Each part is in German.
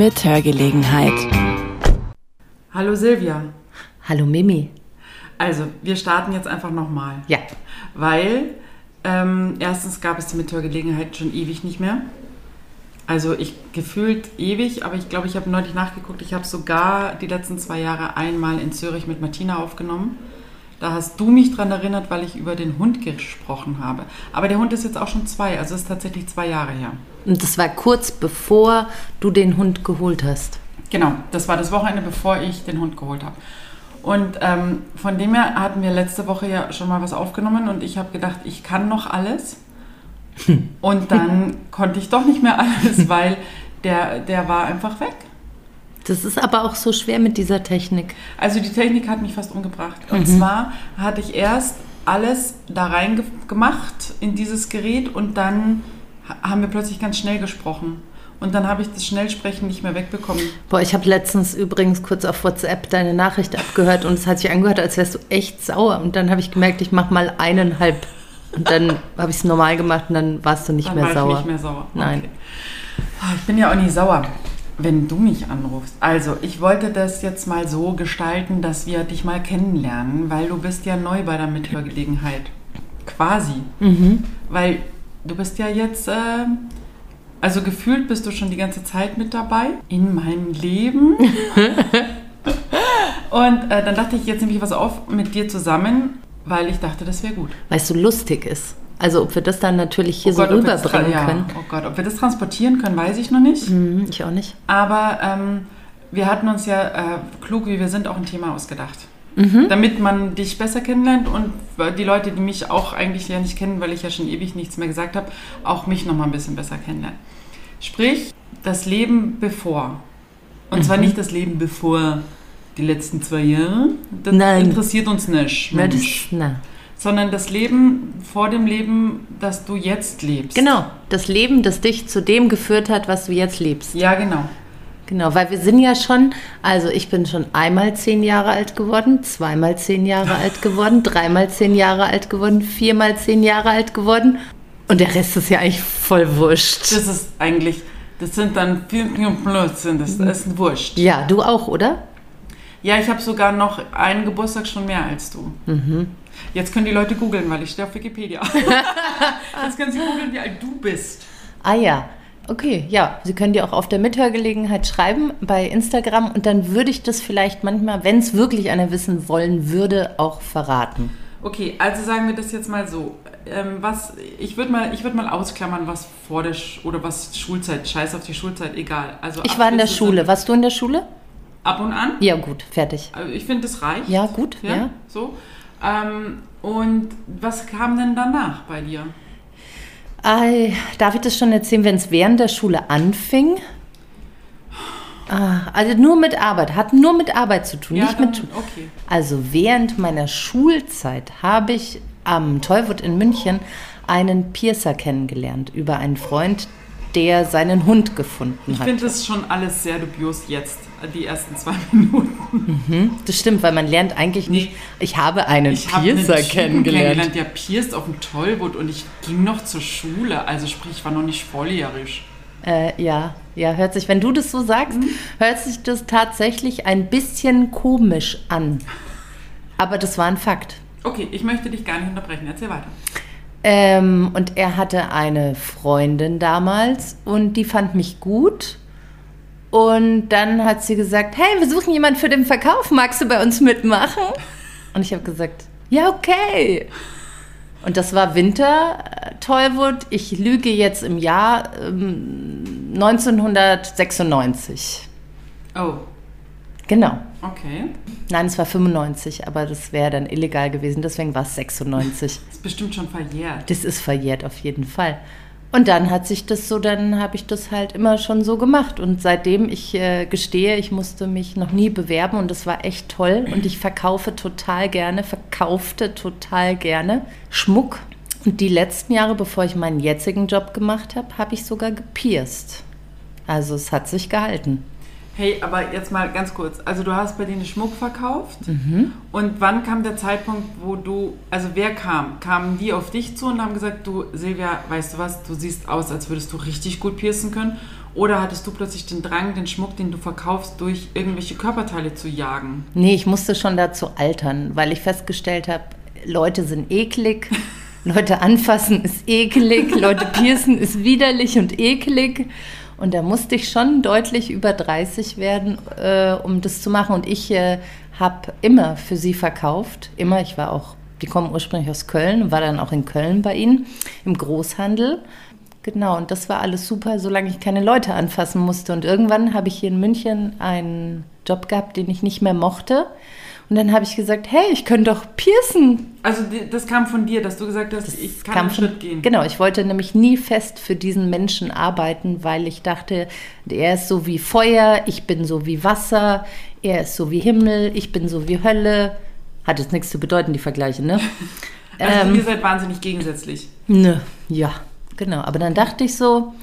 Mithörgelegenheit. Hallo Silvia. Hallo Mimi. Also, wir starten jetzt einfach nochmal. Ja. Weil ähm, erstens gab es die Mithörgelegenheit schon ewig nicht mehr. Also ich gefühlt ewig, aber ich glaube, ich habe neulich nachgeguckt. Ich habe sogar die letzten zwei Jahre einmal in Zürich mit Martina aufgenommen. Da hast du mich dran erinnert, weil ich über den Hund gesprochen habe. Aber der Hund ist jetzt auch schon zwei, also ist tatsächlich zwei Jahre her. Und das war kurz bevor du den Hund geholt hast. Genau, das war das Wochenende, bevor ich den Hund geholt habe. Und ähm, von dem her hatten wir letzte Woche ja schon mal was aufgenommen und ich habe gedacht, ich kann noch alles. Und dann konnte ich doch nicht mehr alles, weil der, der war einfach weg. Das ist aber auch so schwer mit dieser Technik. Also die Technik hat mich fast umgebracht. Und zwar hatte ich erst alles da rein ge- gemacht in dieses Gerät und dann ha- haben wir plötzlich ganz schnell gesprochen. Und dann habe ich das Schnellsprechen nicht mehr wegbekommen. Boah, ich habe letztens übrigens kurz auf WhatsApp deine Nachricht abgehört und es hat sich angehört, als wärst du echt sauer. Und dann habe ich gemerkt, ich mache mal eineinhalb. Und dann habe ich es normal gemacht und dann warst du nicht Dann mehr war sauer. ich nicht mehr sauer. Nein. Okay. Ich bin ja auch nie sauer, wenn du mich anrufst. Also, ich wollte das jetzt mal so gestalten, dass wir dich mal kennenlernen, weil du bist ja neu bei der Mithörgelegenheit. Quasi. Mhm. Weil du bist ja jetzt, äh, also gefühlt bist du schon die ganze Zeit mit dabei in meinem Leben. Und äh, dann dachte ich, jetzt nehme ich was auf mit dir zusammen, weil ich dachte, das wäre gut. Weil es so lustig ist. Also ob wir das dann natürlich hier Oh so Gott, das rüberbringen ja, können. Oh Gott, ob wir das transportieren können, weiß ich noch nicht. Mhm, ich auch nicht. Aber ähm, wir hatten uns ja, äh, klug wie wir sind, auch ein Thema ausgedacht. Mhm. Damit man dich besser kennenlernt und die Leute, die mich auch eigentlich ja nicht kennen, weil ich ja schon ewig nichts mehr gesagt habe, auch mich noch mal ein bisschen besser kennenlernen. Sprich, das Leben bevor. Und zwar Mhm. nicht das Leben bevor die letzten zwei Jahre. Das Nein. interessiert uns nicht. Das, Mensch. na. Sondern das Leben vor dem Leben, das du jetzt lebst. Genau, das Leben, das dich zu dem geführt hat, was du jetzt lebst. Ja, genau. Genau, weil wir sind ja schon, also ich bin schon einmal zehn Jahre alt geworden, zweimal zehn Jahre alt geworden, dreimal zehn Jahre alt geworden, viermal zehn Jahre alt geworden und der Rest ist ja eigentlich voll wurscht. Das ist eigentlich, das sind dann viel Blödsinn, das, das ist wurscht. Ja, du auch, oder? Ja, ich habe sogar noch einen Geburtstag schon mehr als du. Jetzt können die Leute googeln, weil ich stehe auf Wikipedia. Jetzt können sie googeln, wie alt du bist. Ah ja, okay, ja. Sie können dir auch auf der Mithörgelegenheit schreiben bei Instagram und dann würde ich das vielleicht manchmal, wenn es wirklich einer wissen wollen würde, auch verraten. Okay, also sagen wir das jetzt mal so. Ähm, was, ich würde mal, ich würd mal ausklammern, was vor der Sch oder was Schulzeit, scheiß auf die Schulzeit, egal. Also Ich war in der Schule. Warst du in der Schule? Ab und an. Ja, gut, fertig. Also ich finde, das reicht. Ja, gut, ja. So. Ähm, und was kam denn danach bei dir? Ei, darf ich das schon erzählen, wenn es während der Schule anfing? Ah, also nur mit Arbeit, hat nur mit Arbeit zu tun, nicht dann, mit. okay. Also während meiner Schulzeit habe ich am Tollwood in München einen Piercer kennengelernt über einen Freund, der seinen Hund gefunden Ich hat. finde das schon alles sehr dubios jetzt, die ersten zwei Minuten. Das stimmt, weil man lernt eigentlich nicht. Ich habe einen Ich habe einen Piercer Typen kennengelernt. der pierst auf dem Tollwood und ich ging noch zur Schule. Also sprich, ich war noch nicht volljährig. Äh, ja, ja, hört sich, wenn du das so sagst, Mhm. hört sich das tatsächlich ein bisschen komisch an. Aber das war ein Fakt. Okay, ich möchte dich gar nicht unterbrechen. Erzähl weiter. Ähm, und er hatte eine Freundin damals und die fand mich gut. Und dann hat sie gesagt, hey, wir suchen jemanden für den Verkauf, magst du bei uns mitmachen? Und ich habe gesagt, ja, okay. Und das war Winter, äh, Tollwood. Ich lüge jetzt im Jahr ähm, 1996. Oh, Genau. okay. Nein, es war 95, aber das wäre dann illegal gewesen, deswegen war es 96. Das ist bestimmt schon verjährt. Das ist verjährt auf jeden Fall. Und dann hat sich das so, dann habe ich das halt immer schon so gemacht. Und seitdem ich äh, gestehe, ich musste mich noch nie bewerben und das war echt toll. Und ich verkaufe total gerne, verkaufte total gerne Schmuck. Und die letzten Jahre, bevor ich meinen jetzigen Job gemacht habe, habe ich sogar gepierst. Also es hat sich gehalten. Hey, aber jetzt mal ganz kurz. Also du hast bei denen Schmuck verkauft. Mhm. Und wann kam der Zeitpunkt, wo du, also wer kam? Kamen die auf dich zu und haben gesagt, du Silvia, weißt du was, du siehst aus, als würdest du richtig gut piercen können? Oder hattest du plötzlich den Drang, den Schmuck, den du verkaufst, durch irgendwelche Körperteile zu jagen? Nee, ich musste schon dazu altern, weil ich festgestellt habe, Leute sind eklig. Leute anfassen ist eklig, Leute piercen ist widerlich und eklig. Und da musste ich schon deutlich über 30 werden, äh, um das zu machen. Und ich äh, habe immer für sie verkauft. Immer. Ich war auch, die kommen ursprünglich aus Köln war dann auch in Köln bei ihnen im Großhandel. Genau, und das war alles super, solange ich keine Leute anfassen musste. Und irgendwann habe ich hier in München einen Job gehabt, den ich nicht mehr mochte. Und dann habe ich gesagt, hey, ich könnte doch piercen. Also das kam von dir, dass du gesagt hast, das ich kann einen Schritt gehen. Genau, ich wollte nämlich nie fest für diesen Menschen arbeiten, weil ich dachte, er ist so wie Feuer, ich bin so wie Wasser, er ist so wie Himmel, ich bin so wie Hölle. Hat jetzt nichts zu bedeuten, die Vergleiche, ne? also ähm, ihr seid wahnsinnig gegensätzlich. Ne, ja, genau. Aber dann dachte ich so,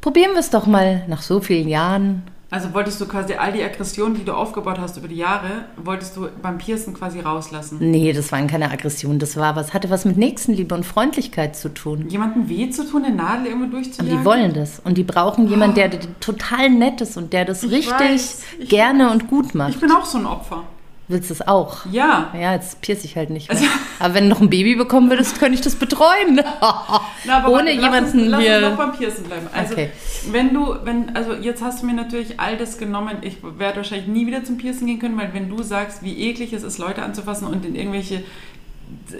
probieren wir es doch mal nach so vielen Jahren also wolltest du quasi all die Aggressionen, die du aufgebaut hast über die Jahre, wolltest du beim Piercen quasi rauslassen? Nee, das waren keine Aggressionen. Das war was, hatte was mit Nächstenliebe und Freundlichkeit zu tun. Jemanden weh zu tun, eine Nadel irgendwo durchzujagen? Die wollen das. Und die brauchen jemanden, der, der total nett ist und der das ich richtig weiß, gerne und gut macht. Ich bin auch so ein Opfer. Willst du es auch? Ja. Ja, jetzt pierce ich halt nicht mehr. Also, aber wenn du noch ein Baby bekommen würdest, könnte ich das betreuen. Na, Ohne warte, jemanden lass uns, hier. Lass uns noch beim Piercen bleiben. Also, okay. wenn du, wenn, also jetzt hast du mir natürlich all das genommen. Ich werde wahrscheinlich nie wieder zum Piercen gehen können, weil wenn du sagst, wie eklig es ist, Leute anzufassen und in irgendwelche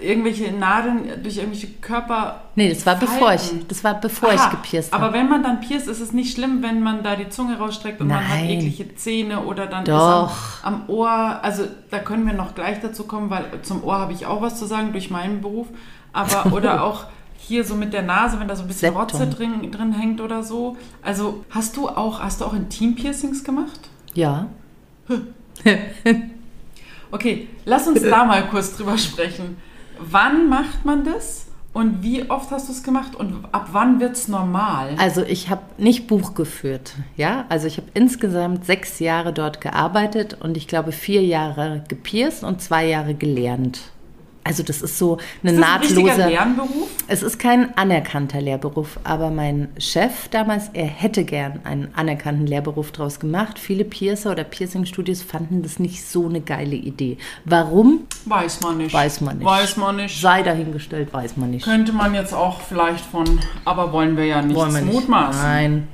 irgendwelche Nadeln durch irgendwelche Körper. Nee, das war falten. bevor ich, das war bevor Aha, ich gepierst habe. Aber wenn man dann pierst, ist es nicht schlimm, wenn man da die Zunge rausstreckt und Nein. man hat eklige Zähne oder dann Doch. am, am, Ohr. Also da können wir noch gleich dazu kommen, weil zum Ohr habe ich auch was zu sagen durch meinen Beruf. Aber oder auch hier so mit der Nase, wenn da so ein bisschen Septum. Rotze drin, drin hängt oder so. Also hast du auch, hast du auch Intim-Piercings gemacht? Ja. Okay, lass uns da mal kurz drüber sprechen. Wann macht man das? Und wie oft hast du es gemacht und ab wann wird es normal? Also ich habe nicht Buch geführt, ja. Also ich habe insgesamt sechs Jahre dort gearbeitet und ich glaube vier Jahre gepierst und zwei Jahre gelernt. Also das ist so eine ist das nahtloser. Ein Lernberuf? Es ist kein anerkannter Lehrberuf, aber mein Chef damals, er hätte gern einen anerkannten Lehrberuf draus gemacht. Viele Piercer oder Piercing-Studios fanden das nicht so eine geile Idee. Warum? Weiß man nicht. Weiß man nicht. Weiß man nicht. Sei dahingestellt, weiß man nicht. Könnte man jetzt auch vielleicht von, aber wollen wir ja nicht wollen wir mutmaßen. Nein.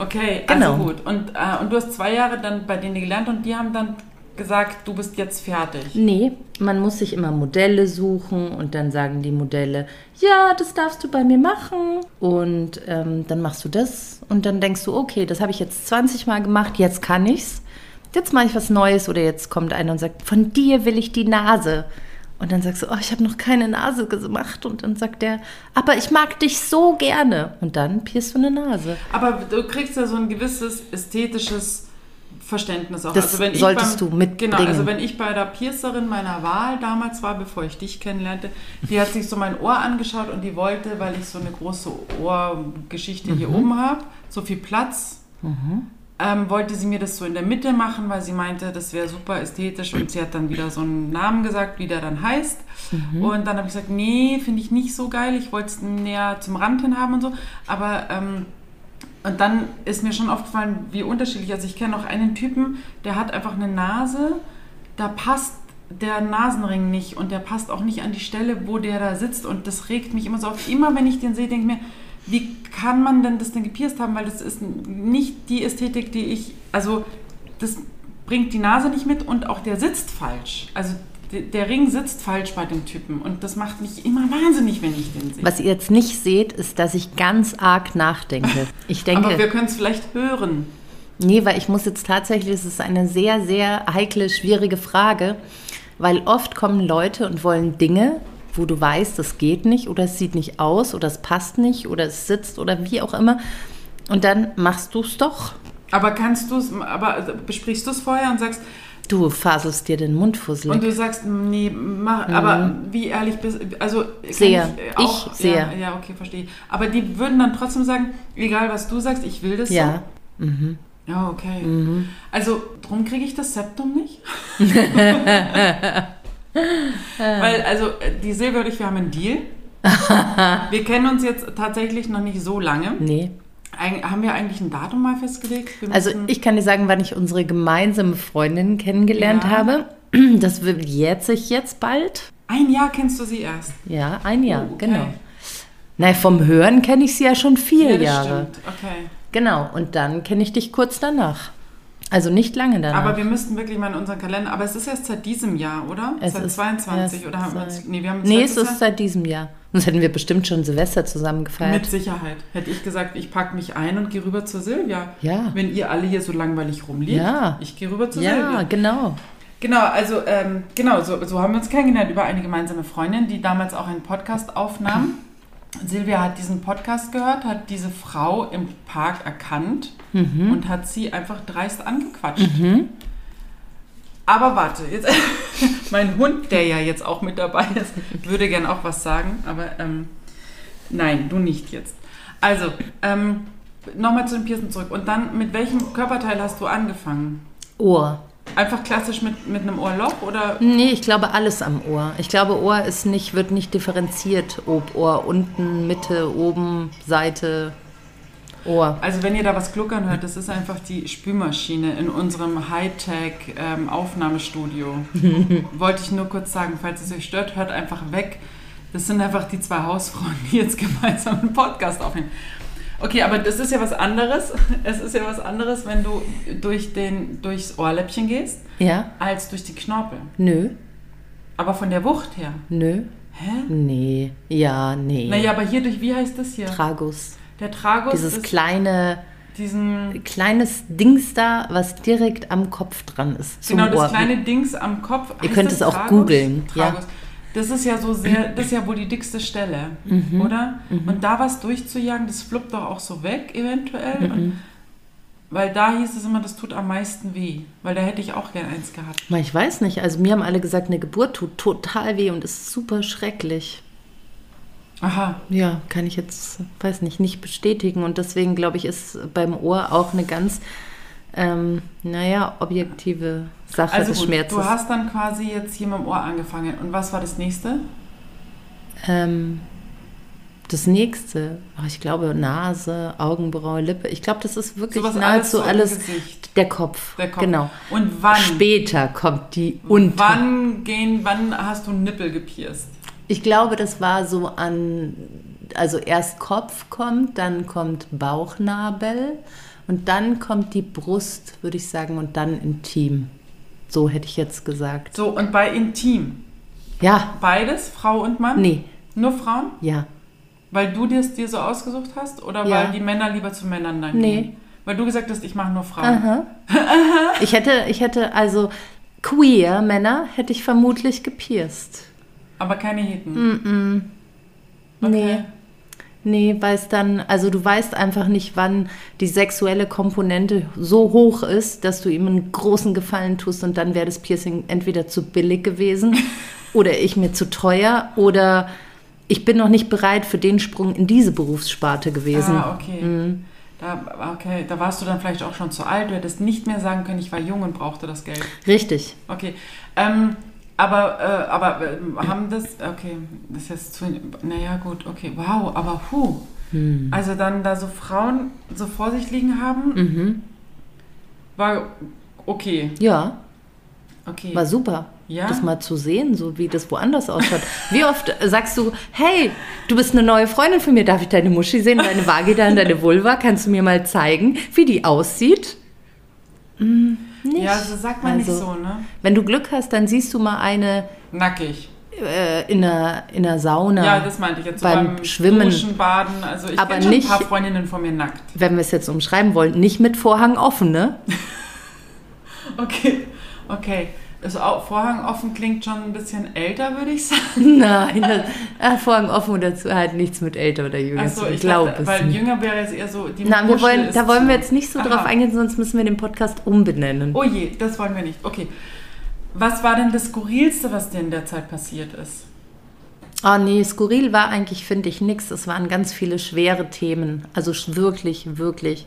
Okay, also genau. gut. Und, äh, und du hast zwei Jahre dann bei denen gelernt und die haben dann gesagt, du bist jetzt fertig? Nee, man muss sich immer Modelle suchen und dann sagen die Modelle, ja, das darfst du bei mir machen. Und ähm, dann machst du das und dann denkst du, okay, das habe ich jetzt 20 Mal gemacht, jetzt kann ich's. Jetzt mache ich was Neues oder jetzt kommt einer und sagt, von dir will ich die Nase. Und dann sagst du, oh, ich habe noch keine Nase gemacht. Und dann sagt der, aber ich mag dich so gerne. Und dann pierst du eine Nase. Aber du kriegst ja so ein gewisses ästhetisches Verständnis auch. Das also wenn solltest beim, du mitbringen. Genau, also wenn ich bei der Piercerin meiner Wahl damals war, bevor ich dich kennenlernte, die hat sich so mein Ohr angeschaut und die wollte, weil ich so eine große Ohrgeschichte mhm. hier oben habe, so viel Platz, mhm. ähm, wollte sie mir das so in der Mitte machen, weil sie meinte, das wäre super ästhetisch und sie hat dann wieder so einen Namen gesagt, wie der dann heißt. Mhm. Und dann habe ich gesagt, nee, finde ich nicht so geil, ich wollte es näher zum Rand hin haben und so, aber... Ähm, und dann ist mir schon aufgefallen, wie unterschiedlich. Also ich kenne auch einen Typen, der hat einfach eine Nase, da passt der Nasenring nicht und der passt auch nicht an die Stelle, wo der da sitzt. Und das regt mich immer so auf. Immer wenn ich den sehe, denke ich mir, wie kann man denn das denn gepierst haben? Weil das ist nicht die Ästhetik, die ich. Also das bringt die Nase nicht mit und auch der sitzt falsch. Also der Ring sitzt falsch bei dem Typen und das macht mich immer wahnsinnig, wenn ich den sehe. Was ihr jetzt nicht seht, ist, dass ich ganz arg nachdenke. Ich denke, Aber wir können es vielleicht hören. Nee, weil ich muss jetzt tatsächlich, es ist eine sehr, sehr heikle, schwierige Frage, weil oft kommen Leute und wollen Dinge, wo du weißt, das geht nicht oder es sieht nicht aus oder es passt nicht oder es sitzt oder wie auch immer und dann machst du es doch. Aber kannst du es, aber besprichst du es vorher und sagst, Du faselst dir den Mund fusselig. Und du sagst, nee, mach, mhm. aber wie ehrlich bist also sehr. Ich, auch, ich sehr. Ja, ja, okay, verstehe. Aber die würden dann trotzdem sagen, egal was du sagst, ich will das ja. so. Mhm. Ja, okay. Mhm. Also, drum kriege ich das Septum nicht. Weil, also, die Silvia und ich, wir haben einen Deal. wir kennen uns jetzt tatsächlich noch nicht so lange. Nee. Eig haben wir eigentlich ein Datum mal festgelegt? Also ich kann dir sagen, wann ich unsere gemeinsame Freundin kennengelernt Ja. habe. Das wird jetzt sich jetzt bald. Ein Jahr kennst du sie erst. Ja, ein Jahr, Oh, okay. genau. Na, vom Hören kenne ich sie ja schon vier Ja, Jahre. stimmt. Okay. Genau, und dann kenne ich dich kurz danach. Also nicht lange danach. Aber wir müssten wirklich mal in unseren Kalender. Aber es ist erst seit diesem Jahr, oder? Es seit ist 22 erst oder haben wir uns. Nee, wir haben uns nee, es ist Jahr- seit diesem Jahr. Sonst hätten wir bestimmt schon Silvester zusammen gefeiert. Mit Sicherheit. Hätte ich gesagt, ich packe mich ein und gehe rüber zur Silvia. Ja. Wenn ihr alle hier so langweilig rumliegt, Ja. ich gehe rüber zur ja, Silvia. genau. Genau, also ähm, genau, so, so haben wir uns kennengelernt über eine gemeinsame Freundin, die damals auch einen Podcast aufnahm. Silvia hat diesen Podcast gehört, hat diese Frau im Park erkannt Mhm. und hat sie einfach dreist angequatscht. Aber warte, jetzt mein Hund, der ja jetzt auch mit dabei ist, würde gern auch was sagen, aber ähm, nein, du nicht jetzt. Also, ähm, nochmal zu den Piercen zurück. Und dann, mit welchem Körperteil hast du angefangen? Ohr. Einfach klassisch mit, mit einem Ohrloch oder Nee, ich glaube alles am Ohr. Ich glaube, Ohr ist nicht, wird nicht differenziert. Ob Ohr unten, Mitte, oben, Seite, Ohr. Also wenn ihr da was gluckern hört, das ist einfach die Spülmaschine in unserem Hightech-Aufnahmestudio. Wollte ich nur kurz sagen, falls es euch stört, hört einfach weg. Das sind einfach die zwei Hausfrauen, die jetzt gemeinsam einen Podcast aufnehmen. Okay, aber das ist ja was anderes. Es ist ja was anderes, wenn du durch den, durchs Ohrläppchen gehst, Ja? als durch die Knorpel. Nö. Aber von der Wucht her. Nö. Hä? Nee. Ja, nee. Naja, aber hier durch, wie heißt das hier? Tragus. Der Tragus Dieses ist kleine, diesen kleines Dings da, was direkt am Kopf dran ist. Genau, das Ohr. kleine Dings am Kopf. Ihr könnt es auch Tragus? googeln, ja. Das ist ja so sehr, das ist ja wohl die dickste Stelle, Mhm. oder? Und da was durchzujagen, das fluppt doch auch so weg, eventuell. Mhm. Und, weil da hieß es immer, das tut am meisten weh. Weil da hätte ich auch gern eins gehabt. Ich weiß nicht. Also mir haben alle gesagt, eine Geburt tut total weh und ist super schrecklich. Aha. Ja, kann ich jetzt, weiß nicht, nicht bestätigen. Und deswegen glaube ich, ist beim Ohr auch eine ganz, ähm, naja, objektive Sache Also des gut, Schmerzes. du hast dann quasi jetzt hier mit dem Ohr angefangen. Und was war das nächste? ähm, das nächste, ach, ich glaube Nase, Augenbraue, Lippe. Ich glaube, das ist wirklich Sowas nahezu alles alles, so Gesicht. der Kopf. Der Kopf. Genau. Und wann? Später kommt die unter. Wann gehen, wann hast du einen Nippel gepierst? Ich glaube, das war so an, also erst Kopf kommt, dann kommt Bauchnabel und dann kommt die Brust, würde ich sagen, und dann intim. So hätte ich jetzt gesagt. So, und bei Intim? Ja, Beides, Frau und Mann? nee, Nur Frauen? ja. Weil du dir es dir so ausgesucht hast oder Ja. weil die Männer lieber zu Männern dann Nee. gehen? Weil du gesagt hast, ich mache nur Frauen. Aha. Ich hätte, ich hätte also queer Männer hätte ich vermutlich gepierst. Aber keine Heten. Mm, Nee. Nee, weil es dann, also du weißt einfach nicht, wann die sexuelle Komponente so hoch ist, dass du ihm einen großen Gefallen tust und dann wäre das Piercing entweder zu billig gewesen oder ich mir zu teuer oder ich bin noch nicht bereit für den Sprung in diese Berufssparte gewesen. Ah, okay. Mhm. Da, okay. Da warst du dann vielleicht auch schon zu alt. Du hättest nicht mehr sagen können, ich war jung und brauchte das Geld. Richtig. Okay. Ähm, aber äh, aber äh, haben das, okay, das ist jetzt zu, naja gut, okay, wow, aber puh. Hm. Also dann da so Frauen so vor sich liegen haben, Mhm. war okay. Ja, Okay. war super. Ja? Das mal zu sehen, so wie das woanders ausschaut. Wie oft sagst du, hey, du bist eine neue Freundin von mir, darf ich deine Muschi sehen, deine Vagina und deine Vulva? Kannst du mir mal zeigen, wie die aussieht? Hm, nicht. Ja, so sagt man nicht Also, so, ne? Wenn du Glück hast, dann siehst du mal eine Nackig. äh, in, einer, in einer Sauna. Ja, das meinte ich jetzt. So Beim beim, Schwimmen. Duschen, Baden. Also ich Aber schon nicht- ein paar Freundinnen von mir nackt. Wenn wir es jetzt umschreiben wollen, nicht mit Vorhang offen, ne? Okay, okay. Also auch Vorhang offen klingt schon ein bisschen älter, würde ich sagen. Nein, das, ah, Vorhang offen und dazu hat nichts mit älter oder jünger Achso, zu tun. ich glaube es weil nicht. jünger wäre jetzt eher so die Na, wir wollen, ist da wollen zu- wir jetzt nicht so Aha. drauf eingehen, sonst müssen wir den Podcast umbenennen. Oh je, das wollen wir nicht. Okay. Was war denn das Skurrilste, was dir in der Zeit passiert ist? Ah nee, skurril war eigentlich, finde ich, nichts. Es waren ganz viele schwere Themen. Also wirklich, wirklich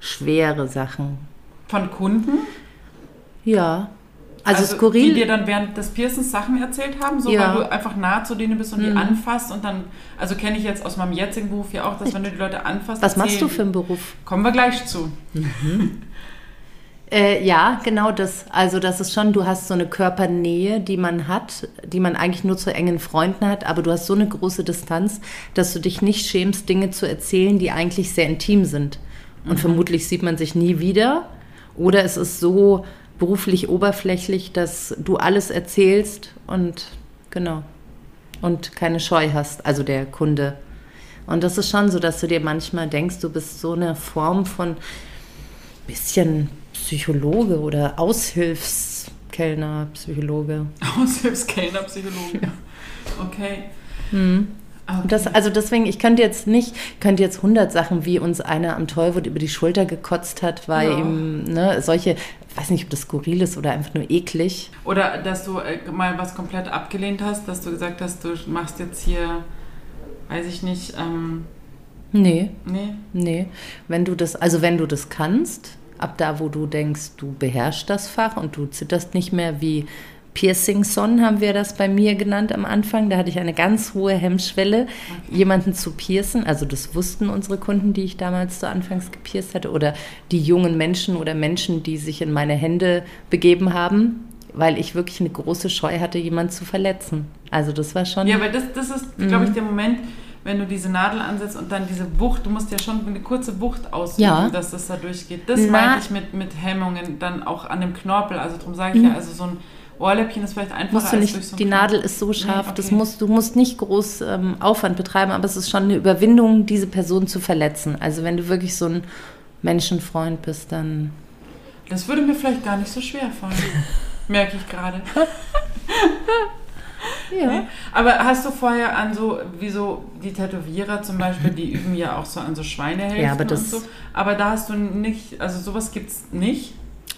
schwere Sachen. Von Kunden? Ja, Also skurril- Die dir dann während des Piercens Sachen erzählt haben, so Ja. weil du einfach nah zu denen bist und die Mhm. anfasst und dann, also kenne ich jetzt aus meinem jetzigen Beruf ja auch, dass wenn du die Leute anfasst, Was machst du für einen Beruf? die- Kommen wir gleich zu. Äh, ja, genau das. Also das ist schon, du hast so eine Körpernähe, die man hat, die man eigentlich nur zu engen Freunden hat, aber du hast so eine große Distanz, dass du dich nicht schämst, Dinge zu erzählen, die eigentlich sehr intim sind. Und vermutlich sieht man sich nie wieder. Oder es ist so beruflich oberflächlich, dass du alles erzählst und genau. Und keine Scheu hast, also der Kunde. Und das ist schon so, dass du dir manchmal denkst, du bist so eine Form von bisschen Psychologe oder Aushilfskellner, Psychologe. Aushilfskellner, Psychologe. Okay. Mhm. okay. Das, also deswegen, ich könnte jetzt nicht, könnte jetzt hundert Sachen, wie uns einer am Tollwood über die Schulter gekotzt hat, weil Ja. ihm ne, solche, weiß nicht, ob das skurril ist oder einfach nur eklig. Oder dass du äh, mal was komplett abgelehnt hast, dass du gesagt hast, du machst jetzt hier, weiß ich nicht, ähm, Nee, nee. nee. Wenn du das, also wenn du das kannst, ab da, wo du denkst, du beherrschst das Fach und du zitterst nicht mehr wie Piercing Son, haben wir das bei mir genannt am Anfang. Da hatte ich eine ganz hohe Hemmschwelle, jemanden zu piercen. Also das wussten unsere Kunden, die ich damals zu Anfangs gepierst hatte, oder die jungen Menschen oder Menschen, die sich in meine Hände begeben haben, weil ich wirklich eine große Scheu hatte, jemanden zu verletzen. Also das war schon. Ja, weil das, das ist, Mhm. glaube ich, der Moment, wenn du diese Nadel ansetzt und dann diese Wucht, du musst ja schon eine kurze Wucht ausüben, Ja. dass das da durchgeht. Das Na- meinte ich mit, mit Hemmungen, dann auch an dem Knorpel. Also darum sage ich ja, also so ein Ohrläppchen ist vielleicht einfacher. Musst du nicht, so die. Nadel ist so scharf, Nee, das okay. musst, du musst nicht groß ähm, Aufwand betreiben, aber es ist schon eine Überwindung, diese Person zu verletzen. Also wenn du wirklich so ein Menschenfreund bist, dann Das würde mir vielleicht gar nicht so schwer fallen. Merke ich gerade. ja. Aber hast du vorher an so, wie so die Tätowierer zum Beispiel, die üben ja auch so an so Schweinehälften Ja, aber das- und so. Aber da hast du nicht, also sowas gibt's nicht.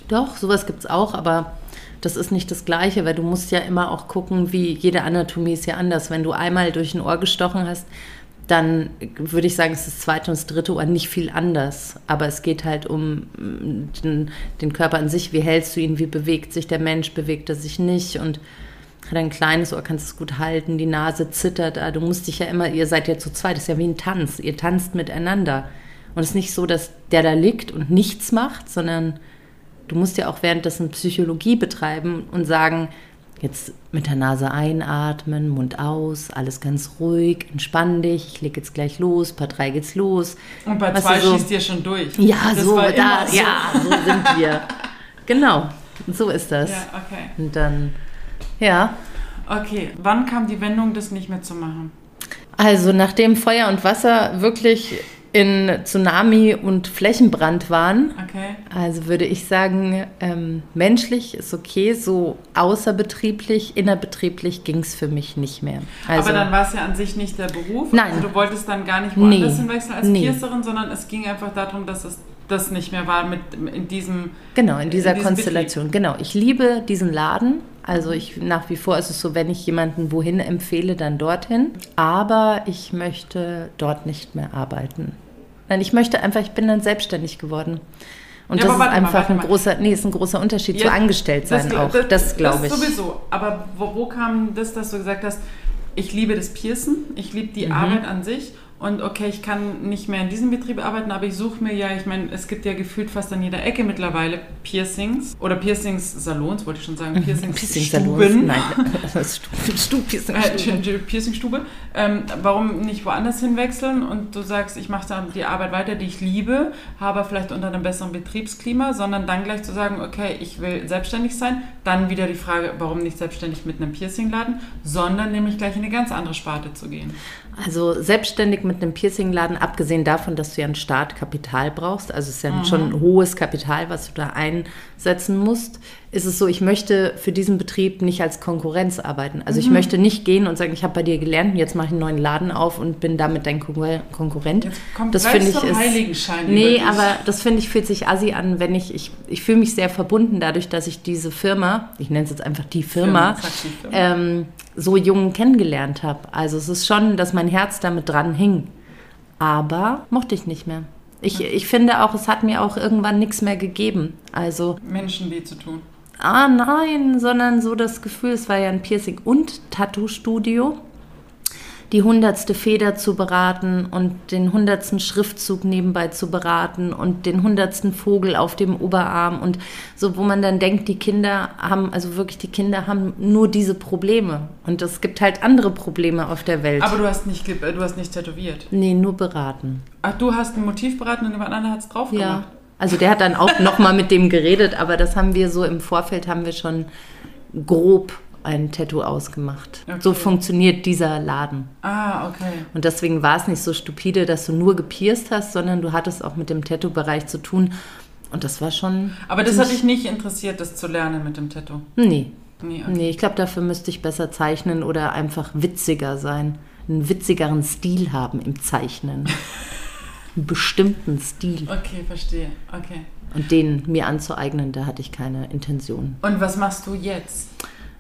Doch, sowas gibt es auch, aber das ist nicht das Gleiche, weil du musst ja immer auch gucken, wie jede Anatomie ist ja anders. Wenn du einmal durch ein Ohr gestochen hast, dann würde ich sagen, ist das zweite und das dritte Ohr nicht viel anders. Aber es geht halt um mm, den, den Körper an sich. Wie hältst du ihn? Wie bewegt sich der Mensch? Bewegt er sich nicht? Und hat ein kleines Ohr, kannst es gut halten, die Nase zittert. ah, Du musst dich ja immer, ihr seid ja zu zweit, das ist ja wie ein Tanz. Ihr tanzt miteinander. Und es ist nicht so, dass der da liegt und nichts macht, sondern du musst ja auch währenddessen Psychologie betreiben und sagen, jetzt mit der Nase einatmen, Mund aus, alles ganz ruhig, entspann dich, ich leg jetzt gleich los, Part 3 geht's los. Und bei Weißt zwei so- schießt ihr schon durch. Ja, Das so, da, so. ja, so sind wir. Genau, so ist das. Ja, okay. Und dann, ja, Okay, wann kam die Wendung, das nicht mehr zu machen? also nachdem Feuer und Wasser wirklich in Tsunami und Flächenbrand waren, Okay. Also würde ich sagen, ähm, menschlich ist okay, so außerbetrieblich, innerbetrieblich ging es für mich nicht mehr. Also, Aber dann war es ja an sich nicht der Beruf. Nein. Also du wolltest dann gar nicht woanders Nee. hinwechseln als Nee. Piercerin, sondern es ging einfach darum, dass es das nicht mehr war mit in diesem. genau, in dieser in Konstellation. Genau, ich liebe diesen Laden. Also ich nach wie vor ist es so, wenn ich jemanden wohin empfehle, dann dorthin. Aber ich möchte dort nicht mehr arbeiten. Nein, ich möchte einfach, ich bin dann selbstständig geworden. Und Ja, das ist mal, einfach warte ein mal. großer, nee, ist ein großer Unterschied Ja, zu Angestelltsein das, auch. Das, Das, glaube ich. Sowieso. Aber wo, wo kam das, dass du gesagt hast, ich liebe das Piercen, ich liebe die Mhm. Arbeit an sich und okay, ich kann nicht mehr in diesem Betrieb arbeiten, aber ich suche mir ja, ich meine, es gibt ja gefühlt fast an jeder Ecke mittlerweile Piercings oder Piercings-Salons, wollte ich schon sagen, Piercing-Salons. Piercings-Stuben. Nein, Stu- Stu- Piercing Äh, J- J- Piercingstube. Ähm, warum nicht woanders hinwechseln und du sagst, ich mache da die Arbeit weiter, die ich liebe, habe vielleicht unter einem besseren Betriebsklima, sondern dann gleich zu sagen, okay, ich will selbstständig sein. Dann wieder die Frage, warum nicht selbstständig mit einem Piercingladen, sondern nämlich gleich in eine ganz andere Sparte zu gehen. Also selbstständig mit einem Piercingladen, abgesehen davon, dass du ja ein Startkapital brauchst, also es ist ja schon ein hohes Kapital, was du da einsetzen musst, ist es so, ich möchte für diesen Betrieb nicht als Konkurrenz arbeiten. Also ich möchte nicht gehen und sagen, ich habe bei dir gelernt und jetzt mache ich einen neuen Laden auf und bin damit dein Konkur- Konkurrent. Jetzt kommt das finde ich ist, Heiligenschein Nee, aber das finde ich fühlt sich assi an, wenn ich, ich, ich fühle mich sehr verbunden dadurch, dass ich diese Firma, ich nenne es jetzt einfach die Firma, Firma. ähm, so jung kennengelernt habe. Also es ist schon, dass mein Herz damit dran hing. Aber mochte ich nicht mehr. Ich, ich finde auch, es hat mir auch irgendwann nichts mehr gegeben. Also Menschen weh zu tun. Ah nein, sondern so das Gefühl, es war ja ein Piercing- und Tattoo-Studio die hundertste Feder zu beraten und den hundertsten Schriftzug nebenbei zu beraten und den hundertsten Vogel auf dem Oberarm und so, wo man dann denkt, die Kinder haben, also wirklich die Kinder haben nur diese Probleme und es gibt halt andere Probleme auf der Welt. Aber du hast nicht, du hast nicht tätowiert? Nee, nur beraten. Ach, du hast ein Motiv beraten und jemand anderes hat es drauf ja. Also der hat dann auch nochmal mit dem geredet, aber das haben wir so im Vorfeld, haben wir schon grob ein Tattoo ausgemacht. Okay. So funktioniert dieser Laden. Ah, okay. Und deswegen war es nicht so stupide, dass du nur gepierst hast, sondern du hattest auch mit dem Tattoo-Bereich zu tun. Und das war schon. Aber das hat dich nicht interessiert, das zu lernen mit dem Tattoo? Nee. Nee, okay. Nee, ich glaube, dafür müsste ich besser zeichnen oder einfach witziger sein. Einen witzigeren Stil haben im Zeichnen. Einen bestimmten Stil. Okay, verstehe. Okay. Und den mir anzueignen, da hatte ich keine Intention. Und was machst du jetzt?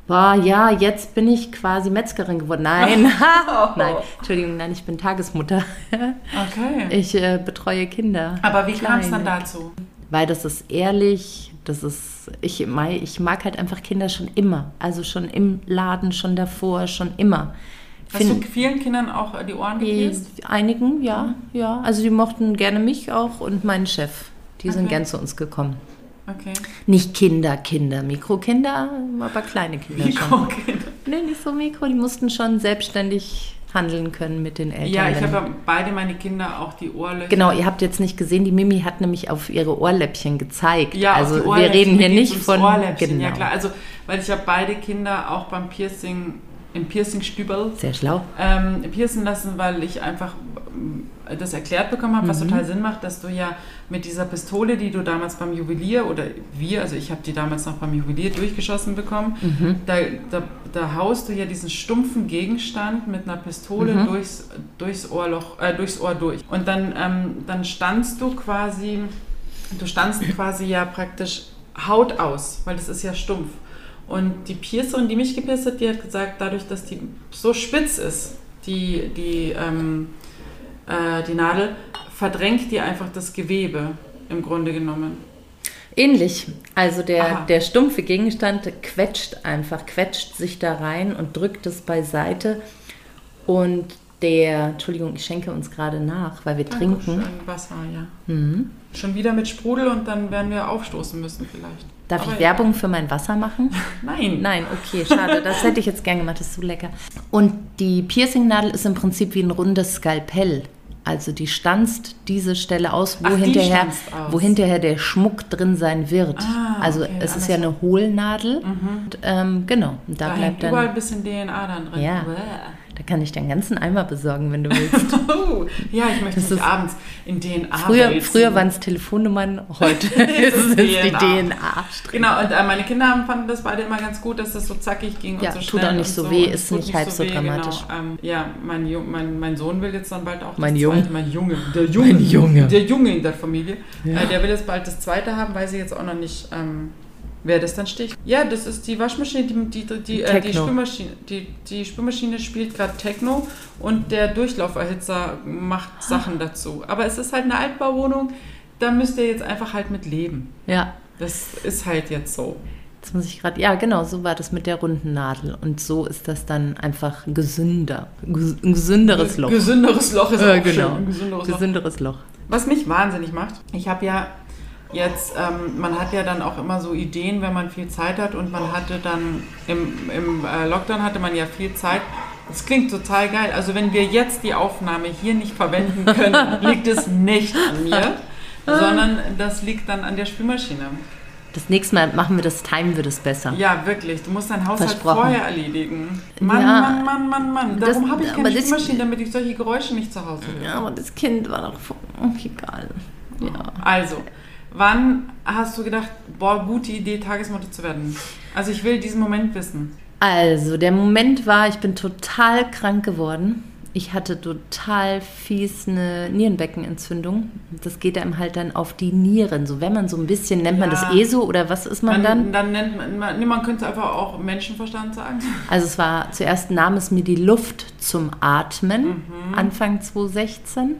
Boah, ja, jetzt bin ich quasi Metzgerin geworden. Nein, nein, Entschuldigung, nein, ich bin Tagesmutter. Okay. Ich äh, betreue Kinder. Aber wie kam es dann dazu? Weil das ist ehrlich, das ist, ich, ich mag halt einfach Kinder schon immer. Also schon im Laden, schon davor, schon immer. Hast du vielen Kindern auch die Ohren gepierst? einigen, ja, ja. Also die mochten gerne mich auch und meinen Chef. Die sind Okay. gern zu uns gekommen. Okay. Nicht Kinder, Kinder, Mikrokinder, aber kleine Kinder. Mikrokinder. Nee, nicht so mikro, die mussten schon selbstständig handeln können mit den Eltern. Ja, ich habe beide meine Kinder auch die Ohrlöcher. Genau, ihr habt jetzt nicht gesehen, die Mimi hat nämlich auf ihre Ohrläppchen gezeigt. Ja, also wir reden hier nicht von Ohrläppchen. genau. Ja klar, also weil ich habe beide Kinder auch beim Piercing im Piercing-Stübel Sehr schlau. ähm, piercen lassen, weil ich einfach ähm, das erklärt bekommen habe, was Mhm. total Sinn macht, dass du ja mit dieser Pistole, die du damals beim Juwelier oder wir, also ich habe die damals noch beim Juwelier durchgeschossen bekommen, Mhm. da, da, da haust du ja diesen stumpfen Gegenstand mit einer Pistole Mhm. durchs, durchs Ohrloch, äh, durchs Ohr durch. Und dann, ähm, dann standst du quasi, du standst quasi ja praktisch Haut aus, weil das ist ja stumpf. Und die Piercerin, die mich gepierst hat, die hat gesagt, dadurch, dass die so spitz ist, die, die, ähm, äh, die Nadel, verdrängt die einfach das Gewebe im Grunde genommen. Ähnlich. Also der, Aha. der stumpfe Gegenstand quetscht einfach, quetscht sich da rein und drückt es beiseite. Und der, Entschuldigung, ich schenke uns gerade nach, weil wir trinken. Dankeschön, Wasser, ja. Mhm. Schon wieder mit Sprudel und dann werden wir aufstoßen müssen vielleicht. Darf Aber ich Werbung für mein Wasser machen? Nein. Nein, okay, schade. Das hätte ich jetzt gern gemacht, das ist so lecker. Und die Piercingnadel ist im Prinzip wie ein rundes Skalpell. Also die stanzt diese Stelle aus, wo, Ach, hinterher, aus. wo hinterher der Schmuck drin sein wird. Ah, also okay, es ist ja eine Hohlnadel. Und, ähm, genau, und da, Da bleibt hängt überall dann. ein bisschen DNA dann drin. Ja. Bäh. Da kann ich den ganzen Eimer besorgen, wenn du willst. Oh, ja, ich möchte Das mich abends in DNA Früher, wälzen. früher waren es Telefonnummern, heute ist es die DNA. DNA. Genau, und äh, meine Kinder haben, fanden das beide immer ganz gut, dass das so zackig ging Ja, und so tut auch nicht so weh, ist nicht halb so weh, dramatisch. Genau. Ähm, ja, mein, mein, mein Sohn will jetzt dann bald auch Mein das Jung. zweite, mein Junge, der Junge, Mein Junge. der Junge in der Familie, Ja. äh, der will jetzt bald das zweite haben, weiß ich jetzt auch noch nicht, ähm, wer das dann sticht. Ja, das ist die Waschmaschine, die, die, die, äh, die. Spülmaschine, die, die Spülmaschine spielt gerade Techno und der Durchlauferhitzer macht Sachen dazu. Aber es ist halt eine Altbauwohnung, da müsst ihr jetzt einfach halt mit leben. Ja, Das ist halt jetzt so. Jetzt muss ich gerade, ja genau, so war das mit der runden Nadel. Und so ist das dann einfach gesünder. Ges ein gesünderes Loch. Gesünderes Loch ist Ja, auch genau. schön. Ein gesünderes Loch. Gesünderes Loch. Was mich wahnsinnig macht, ich habe ja jetzt, ähm, man hat ja dann auch immer so Ideen, wenn man viel Zeit hat und man hatte dann im, im äh, Lockdown hatte man ja viel Zeit. Das klingt total geil. Also wenn wir jetzt die Aufnahme hier nicht verwenden können, liegt es nicht an mir, sondern das liegt dann an der Spülmaschine. Das nächste Mal machen wir das, timen wir das besser. Ja, wirklich. Du musst deinen Haushalt vorher erledigen. Mann, Ja. Mann, Mann, Mann, Mann. Darum habe ich keine Spülmaschine, damit ich solche Geräusche nicht zu Hause höre. Ja, aber das Kind war doch voll- egal. Ja. Also, wann hast du gedacht, boah, gute Idee, Tagesmutter zu werden? Also ich will diesen Moment wissen. Also, der Moment war, ich bin total krank geworden. Ich hatte total fies eine Nierenbeckenentzündung. Das geht einem halt dann auf die Nieren. So, wenn man so ein bisschen, nennt man Ja. das ESO oder was ist man dann? dann nennt man, man, nee, man könnte einfach auch Menschenverstand sagen. Also es war zuerst nahm es mir die Luft zum Atmen, Mhm. Anfang 2016.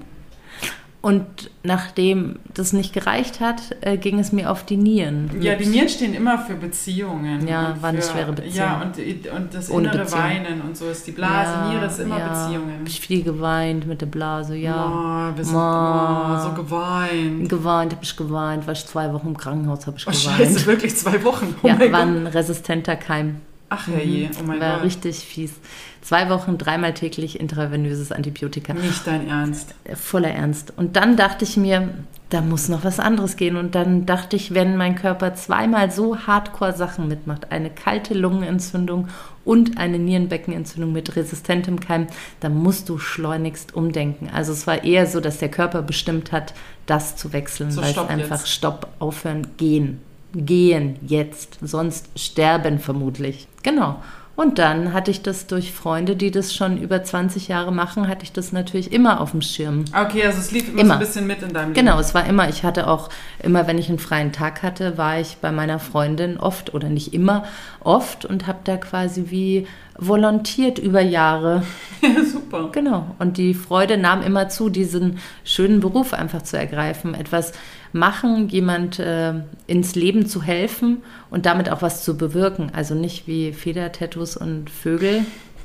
Und nachdem das nicht gereicht hat, äh, ging es mir auf die Nieren. Ja, die Nieren stehen immer für Beziehungen. Ja, war eine für, schwere Beziehung. Ja, und, und das Ohne innere Beziehung. Weinen und so ist die Blase, ja, Niere ist immer ja. Beziehungen. Hab ich viel geweint mit der Blase, ja. Oh, wir sind oh, so geweint. Geweint, habe ich geweint, war ich zwei Wochen im Krankenhaus, habe ich Oh, geweint. scheiße, wirklich zwei Wochen. Oh ja, war Gott. ein resistenter Keim. Ach herrje, oh mein war Gott. richtig fies. Zwei Wochen, dreimal täglich intravenöses Antibiotika. Nicht dein Ernst. Voller Ernst. Und dann dachte ich mir, da muss noch was anderes gehen. Und dann dachte ich, wenn mein Körper zweimal so hardcore Sachen mitmacht, eine kalte Lungenentzündung und eine Nierenbeckenentzündung mit resistentem Keim, dann musst du schleunigst umdenken. Also es war eher so, dass der Körper bestimmt hat, das zu wechseln, So, weil es einfach jetzt. Stopp, aufhören, gehen. Gehen jetzt, sonst sterben vermutlich. Genau. Und dann hatte ich das durch Freunde, die das schon über 20 Jahre machen, hatte ich das natürlich immer auf dem Schirm. Okay, also es lief immer, so Immer. ein bisschen mit in deinem Leben. Genau, es war immer, ich hatte auch immer, wenn ich einen freien Tag hatte, war ich bei meiner Freundin oft oder nicht immer oft und habe da quasi wie volontiert über Jahre. Ja, super. Genau. Und die Freude nahm immer zu, diesen schönen Beruf einfach zu ergreifen, etwas machen, jemand äh, ins Leben zu helfen und damit auch was zu bewirken. Also nicht wie Federtattoos und Vögel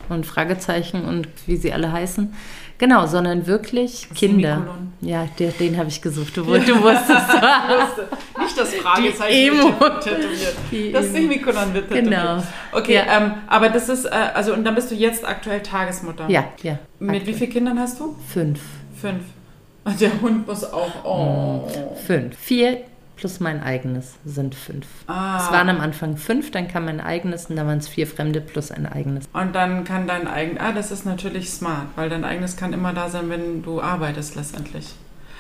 und Fragezeichen und wie sie alle heißen. Genau, sondern wirklich Kinder. Semikolon. Ja, der, den habe ich gesucht. Du, du wusstest. wusste. Nicht das Fragezeichen Die Emo. tätowiert. Die Das. Semikolon wird tätowiert. Genau. Okay, Ja. ähm, aber das ist, äh, also und dann bist du jetzt aktuell Tagesmutter. ja, ja. Mit wie aktuell. vielen Kindern hast du? Fünf. Fünf. Und der Hund muss auch. Oh. Fünf. Vier plus mein eigenes sind fünf. Ah. Es waren am Anfang fünf, dann kam mein eigenes und dann waren es vier Fremde plus ein eigenes. Und dann kann dein eigen. Ah, das ist natürlich smart, weil dein eigenes kann immer da sein, wenn du arbeitest letztendlich.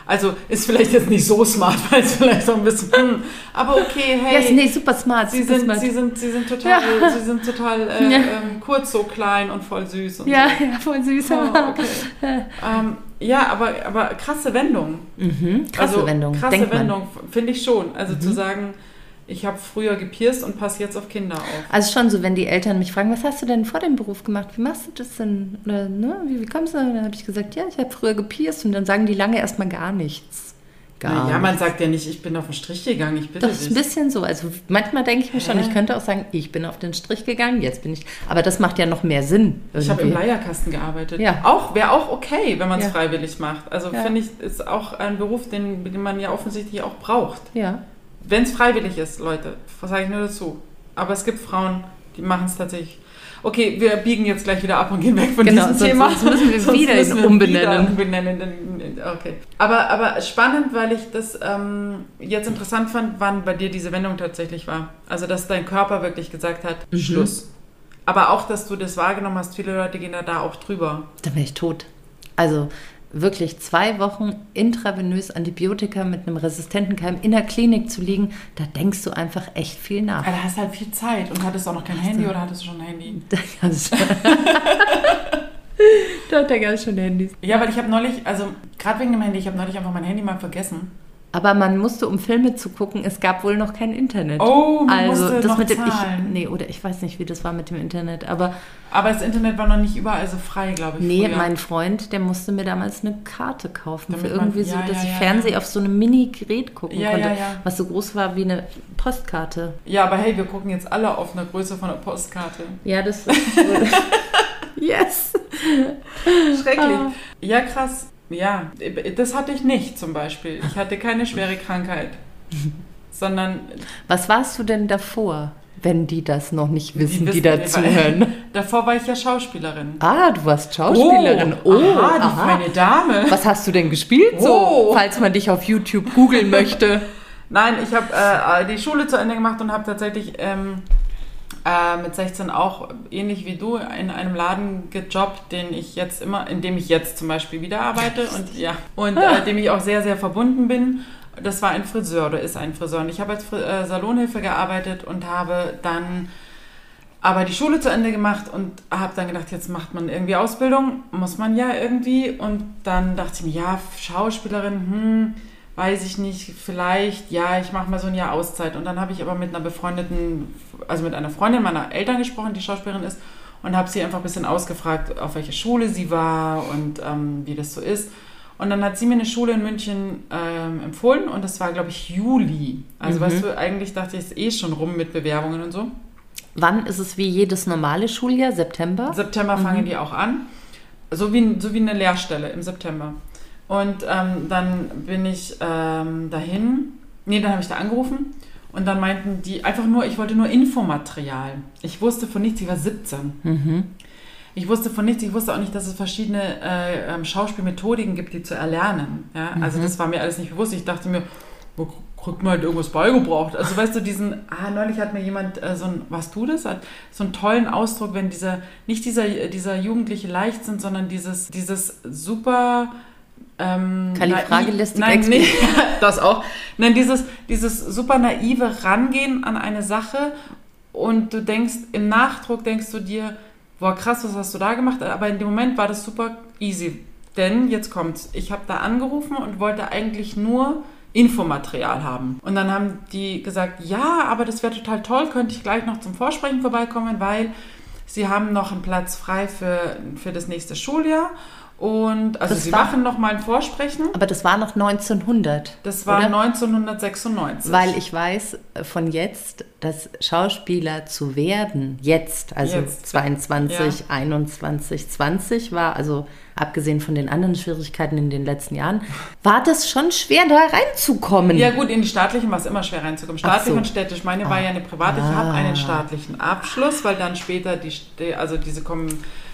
Also ist vielleicht jetzt nicht so smart, weil es vielleicht so ein bisschen. Hm, aber okay, hey. Ja, yes, nee, super smart. Sie super sind, smart. sie sind, sie sind total, Ja. sie sind total äh, Ja. ähm, kurz so klein und voll süß. Und ja, so. ja, voll süß. Oh, okay. ähm, ja, aber, aber krasse Wendung. mhm, krasse also, Wendung. Krasse denkt. Mhm. Wendung, finde ich schon. Also zu sagen, ich habe früher gepierst und passe jetzt auf Kinder auf. Also schon so, wenn die Eltern mich fragen, was hast du denn vor dem Beruf gemacht? Wie machst du das denn? Oder ne, wie, wie kommst du? Dann habe ich gesagt, ja, ich habe früher gepierst und dann sagen die lange erstmal gar nichts. Gar ja, man sagt ja nicht, ich bin auf den Strich gegangen, ich bitte Doch, ist ein dich. bisschen so. Also manchmal denke ich mir schon, Hä? ich könnte auch sagen, ich bin auf den Strich gegangen, jetzt bin ich. Aber das macht ja noch mehr Sinn. Ich habe im irgendwie. Leierkasten gearbeitet. Ja. Auch wäre auch okay, wenn man es Ja. freiwillig macht. Also Ja. finde ich, ist auch ein Beruf, den, den man ja offensichtlich auch braucht. Ja. Wenn es freiwillig ist, Leute, was sage ich nur dazu. Aber es gibt Frauen, die machen es tatsächlich. Okay, wir biegen jetzt gleich wieder ab und gehen weg von Genau, diesem sonst- Thema. sonst müssen wir wieder ihn umbenennen. Wieder umbenennen. Okay. Aber, aber spannend, weil ich das ähm, jetzt interessant fand, wann bei dir diese Wendung tatsächlich war. Also, dass dein Körper wirklich gesagt hat, Mhm. Schluss. Aber auch, dass du das wahrgenommen hast, viele Leute gehen da, da auch drüber. Dann wäre ich tot. Also wirklich zwei Wochen intravenös Antibiotika mit einem resistenten Keim in der Klinik zu liegen, da denkst du einfach echt viel nach. Aber da hast du halt viel Zeit und hattest auch noch kein Handy oder hattest du schon ein Handy? Da Doch, da gab es schon Handys. Ja, weil ich habe neulich, also gerade wegen dem Handy, ich habe neulich einfach mein Handy mal vergessen. Aber man musste, um Filme zu gucken, es gab wohl noch kein Internet. Oh, man also musste das noch mit dem zahlen. ich, nee, oder ich weiß nicht, wie das war mit dem Internet, aber Aber das Internet war noch nicht überall so frei, glaube ich. nee, früher. mein Freund, der musste mir damals eine Karte kaufen Damit für man- irgendwie so, ja, dass ja, ich ja, Fernseh ja. auf so einem Mini-Gerät gucken Ja, konnte, ja, ja. was so groß war wie eine Postkarte. Ja, aber hey, wir gucken jetzt alle auf eine Größe von einer Postkarte. Ja, das ist yes. Schrecklich. Ah. Ja, krass. Ja, das hatte ich nicht zum Beispiel. Ich hatte keine schwere Krankheit. Sondern Was warst du denn davor, wenn die das noch nicht wissen, die, wissen- da weil- zuhören? davor war ich ja Schauspielerin. Ah, du warst Schauspielerin. Oh, aha, die aha. feine Dame. Was hast du denn gespielt so, Oh. falls man dich auf YouTube googeln möchte? Nein, ich habe äh, die Schule zu Ende gemacht und habe tatsächlich ähm, äh, mit 16 auch ähnlich wie du in einem Laden gejobbt, den ich jetzt immer, in dem ich jetzt zum Beispiel wieder arbeite. Und ja. Und äh, dem ich auch sehr sehr verbunden bin. Das war ein Friseur oder ist ein Friseur. Und ich habe als Fri äh, Salonhilfe gearbeitet und habe dann aber die Schule zu Ende gemacht und habe dann gedacht, jetzt macht man irgendwie Ausbildung, muss man ja irgendwie. Und dann dachte ich mir, ja, Schauspielerin, hm, weiß ich nicht, vielleicht, ja, ich mache mal so ein Jahr Auszeit. Und dann habe ich aber mit einer befreundeten, also mit einer Freundin meiner Eltern gesprochen, die Schauspielerin ist, und habe sie einfach ein bisschen ausgefragt, auf welche Schule sie war und ähm, wie das so ist. Und dann hat sie mir eine Schule in München ähm, empfohlen und das war, glaube ich, Juli. Also, Mhm. weißt du, eigentlich dachte ich, es ist eh schon rum mit Bewerbungen und so. Wann ist es wie jedes normale Schuljahr? September? September fangen die auch an. So wie, so wie eine Lehrstelle im September. Und ähm, dann bin ich ähm, dahin. Nee, dann habe ich da angerufen. Und dann meinten die einfach nur, ich wollte nur Infomaterial. Ich wusste von nichts, ich war 17. Mhm. Ich wusste von nichts, ich wusste auch nicht, dass es verschiedene äh, ähm, Schauspielmethodiken gibt, die zu erlernen. Ja? Also das war mir alles nicht bewusst. Ich dachte mir, wo kriegt man halt irgendwas beigebracht? Also weißt du, diesen, ah, neulich hat mir jemand äh, so ein, was du das? Hat so einen tollen Ausdruck, wenn dieser, nicht dieser, dieser Jugendliche leicht sind, sondern dieses, dieses super ähm, Kalifragilistik naiv- Nein, Expert. nicht, das auch. Nein, dieses, dieses super naive Rangehen an eine Sache und du denkst, im Nachdruck denkst du dir, boah, krass, was hast du da gemacht? Aber in dem Moment war das super easy. Denn jetzt kommt's. Ich habe da angerufen und wollte eigentlich nur Infomaterial haben. Und dann haben die gesagt, ja, aber das wäre total toll, könnte ich gleich noch zum Vorsprechen vorbeikommen, weil sie haben noch einen Platz frei für, für das nächste Schuljahr. Und also Das sie war- machen noch mal ein Vorsprechen. Aber das war noch 1900. Das war oder? 1996. Weil ich weiß äh, von jetzt, dass Schauspieler zu werden, jetzt, also Jetzt, 22, 21, 20 war, also abgesehen von den anderen Schwierigkeiten in den letzten Jahren, war das schon schwer, da reinzukommen. Ja gut, in die staatlichen war es immer schwer reinzukommen. Staatlich so. und städtisch. Meine war ja eine private. Ich habe Ah. einen staatlichen Abschluss, weil dann später die, also diese Kom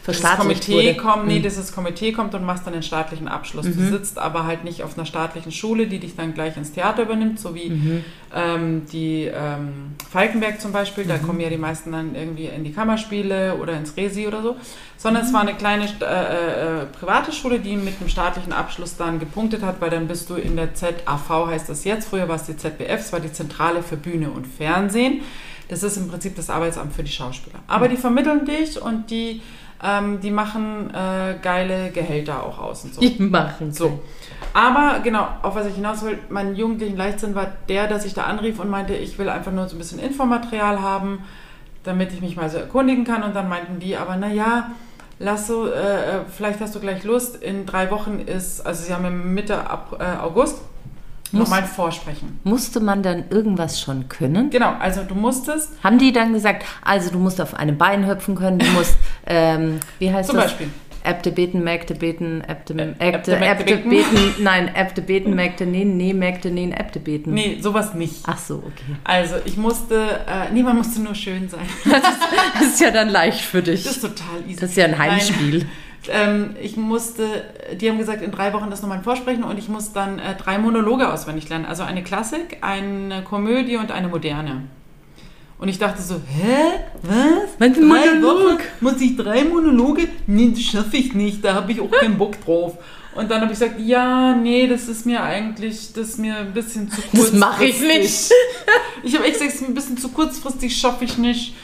Verstaatlicht Komitee wurde. kommt, nee, Mhm. dieses Komitee kommt und machst dann den staatlichen Abschluss. Du sitzt aber halt nicht auf einer staatlichen Schule, die dich dann gleich ins Theater übernimmt, so wie Mhm. ähm, die ähm, Falkenberg zum Beispiel. Mhm. Da kommen ja die meisten dann irgendwie in die Kammerspiele oder ins Resi oder so. Sondern es war eine kleine äh, äh, private Schule, die mit einem staatlichen Abschluss dann gepunktet hat, weil dann bist du in der ZAV, heißt das jetzt. Früher war es die ZBF, es war die Zentrale für Bühne und Fernsehen. Das ist im Prinzip das Arbeitsamt für die Schauspieler. Aber die vermitteln dich und die, ähm, die machen äh, geile Gehälter auch aus und so. Die machen So. Aber genau, auf was ich hinaus will, mein jugendlichen Leichtsinn war der, dass ich da anrief und meinte, ich will einfach nur so ein bisschen Infomaterial haben, damit ich mich mal so erkundigen kann. Und dann meinten die, aber naja, lass so, äh, vielleicht hast du gleich Lust. In drei Wochen ist, also sie haben im Mitte Ab, äh, August Muss- nochmal Vorsprechen. Musste man dann irgendwas schon können? Genau, also du musstest Haben die dann gesagt, also du musst auf einem Bein hüpfen können, du musst, ähm, wie heißt zum das? Beispiel. Äbte beten, Mägde beten, Äbte, Äbte, Äbte, beten. nein, Äbte beten, Mägde nähen, nee, Mägde nähen, Äbte beten. Nee, sowas nicht. Ach so, okay. Also ich musste, äh, niemand musste nur schön sein. Das ist ja dann leicht für dich. Das ist total easy. Das ist ja ein Nein. Ähm, ich musste, die haben gesagt, in drei Wochen ist nochmal Vorsprechen und ich muss dann äh, drei Monologe auswendig lernen. Also eine Klassik, eine Komödie und eine moderne. Und ich dachte so, hä? Was? Was ein drei Monolog? Wochen? Muss ich drei Monologe? Nee, das schaffe ich nicht, da habe ich auch keinen Bock drauf. Und dann habe ich gesagt, ja, nee, das ist mir eigentlich, das ist mir ein bisschen zu kurzfristig. Das mache ich nicht. Ich habe echt gesagt, es ist ein bisschen zu kurzfristig, schaffe ich nicht.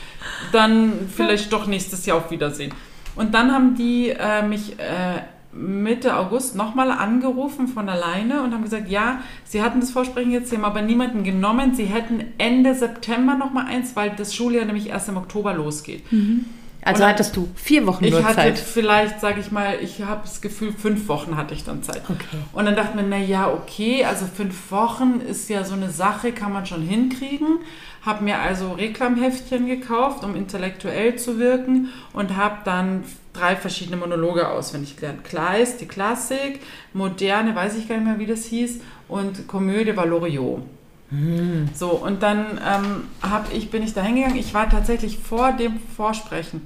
Dann vielleicht doch nächstes Jahr auf Wiedersehen. Und dann haben die äh, mich äh, Mitte August nochmal angerufen von alleine und haben gesagt, ja, sie hatten das Vorsprechen jetzt, sie haben aber niemanden genommen. Sie hätten Ende September nochmal eins, weil das Schuljahr nämlich erst im Oktober losgeht. Also dann- hattest du vier Wochen Ich nur hatte Zeit. vielleicht, sage ich mal, ich habe das Gefühl, fünf Wochen hatte ich dann Zeit. Okay. Und dann dachte man, na ja, okay, also fünf Wochen ist ja so eine Sache, kann man schon hinkriegen. Habe mir also Reklamheftchen gekauft, um intellektuell zu wirken und habe dann drei verschiedene Monologe auswendig gelernt. Kleist, die Klassik, Moderne, weiß ich gar nicht mehr, wie das hieß, und Komödie war So, und dann ähm, ich, bin ich da hingegangen. Ich war tatsächlich vor dem Vorsprechen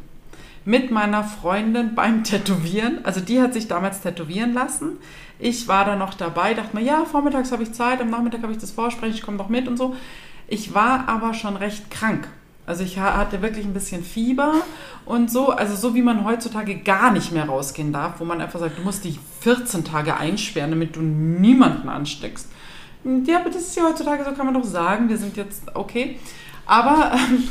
mit meiner Freundin beim Tätowieren. Also die hat sich damals tätowieren lassen. Ich war da noch dabei, dachte mir, ja, vormittags habe ich Zeit, am Nachmittag habe ich das Vorsprechen, ich komme doch mit und so. Ich war aber schon recht krank. Also ich ha- hatte wirklich ein bisschen Fieber und so, also so wie man heutzutage gar nicht mehr rausgehen darf, wo man einfach sagt, du musst dich 14 Tage einsperren, damit du niemanden ansteckst. Ja, aber das ist ja heutzutage so, kann man doch sagen, wir sind jetzt okay. Aber ähm,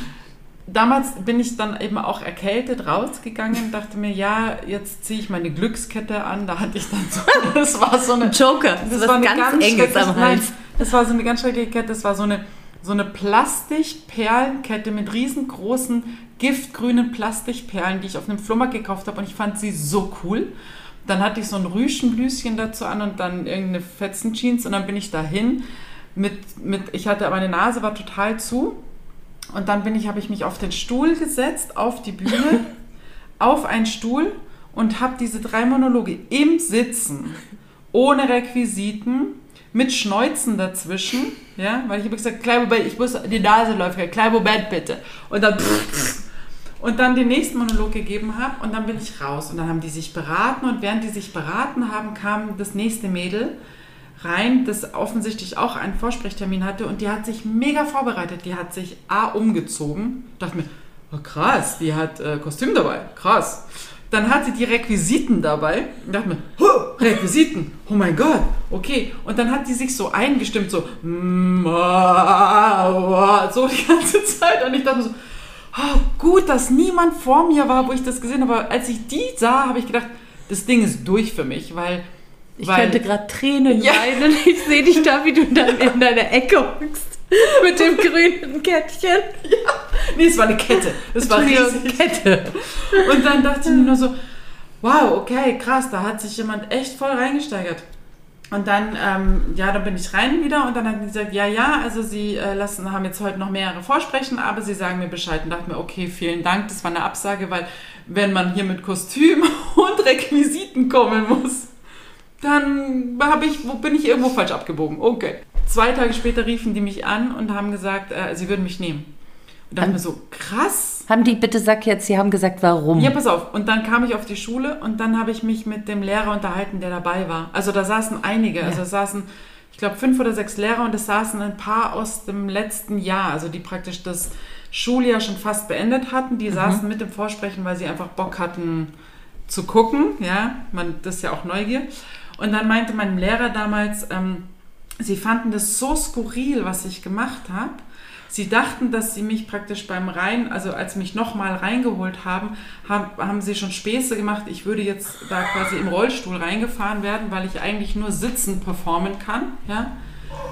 damals bin ich dann eben auch erkältet rausgegangen, dachte mir, ja, jetzt ziehe ich meine Glückskette an. Da hatte ich dann so, das war so eine Joker, das, ist was eine ganz, Enges schreckliche- am Hals. das war so eine ganz schreckliche Kette. Das war so eine, so eine Plastikperlenkette mit riesengroßen, giftgrünen Plastikperlen, die ich auf einem Flohmarkt gekauft habe. Und ich fand sie so cool. Dann hatte ich so ein Rüschenblüschen dazu an und dann irgendeine Fetzenjeans und dann bin ich dahin mit, mit, ich hatte, meine Nase war total zu und dann bin ich, habe ich mich auf den Stuhl gesetzt, auf die Bühne, auf einen Stuhl und habe diese drei Monologe im Sitzen, ohne Requisiten, mit Schneuzen dazwischen, ja, weil ich habe gesagt, kleinen Moment, ich muss, die Nase läuft, kleinen Moment bitte. Und dann und dann den nächsten Monolog gegeben habe und dann bin ich raus und dann haben die sich beraten und während die sich beraten haben, kam das nächste Mädel rein, das offensichtlich auch einen Vorsprechtermin hatte und die hat sich mega vorbereitet, die hat sich A umgezogen, dachte mir, oh krass, die hat äh, Kostüm dabei, krass. Dann hatte die Requisiten dabei und dachte mir, oh, Requisiten, oh mein Gott, okay. Und dann hat die sich so eingestimmt, so, mm, so die ganze Zeit und ich dachte so, oh, gut, dass niemand vor mir war, wo ich das gesehen habe. Aber als ich die sah, habe ich gedacht, das Ding ist durch für mich, weil. Ich weil, könnte gerade Tränen ja. weinen. Ich sehe dich da, wie du dann in deiner Ecke hockst. Mit dem grünen Kettchen. Ja. Nee, es war eine Kette. Es war eine Kette. Und dann dachte ich mir nur so, wow, okay, krass, da hat sich jemand echt voll reingesteigert. Und dann, ähm, ja, dann bin ich rein wieder und dann hat die gesagt, ja, ja, also sie äh, lassen, haben jetzt heute noch mehrere Vorsprechen, aber sie sagen mir Bescheid und dachte mir, okay, vielen Dank, das war eine Absage, weil wenn man hier mit Kostüm und Requisiten kommen muss, dann ich, bin ich irgendwo falsch abgebogen. Okay. Zwei Tage später riefen die mich an und haben gesagt, äh, sie würden mich nehmen. Und dachte mir so, krass. Haben die, bitte sag jetzt, sie haben gesagt, warum? Ja, pass auf. Und dann kam ich auf die Schule und dann habe ich mich mit dem Lehrer unterhalten, der dabei war. Also da saßen einige, ja. also saßen, ich glaube, fünf oder sechs Lehrer und es saßen ein paar aus dem letzten Jahr, also die praktisch das Schuljahr schon fast beendet hatten. Die mhm. saßen mit dem Vorsprechen, weil sie einfach Bock hatten zu gucken. Ja, man, das ist ja auch Neugier. Und dann meinte mein Lehrer damals, ähm, sie fanden das so skurril, was ich gemacht habe Sie dachten, dass sie mich praktisch beim Rein, also als sie mich nochmal reingeholt haben, haben, haben sie schon Späße gemacht. Ich würde jetzt da quasi im Rollstuhl reingefahren werden, weil ich eigentlich nur sitzend performen kann. Ja?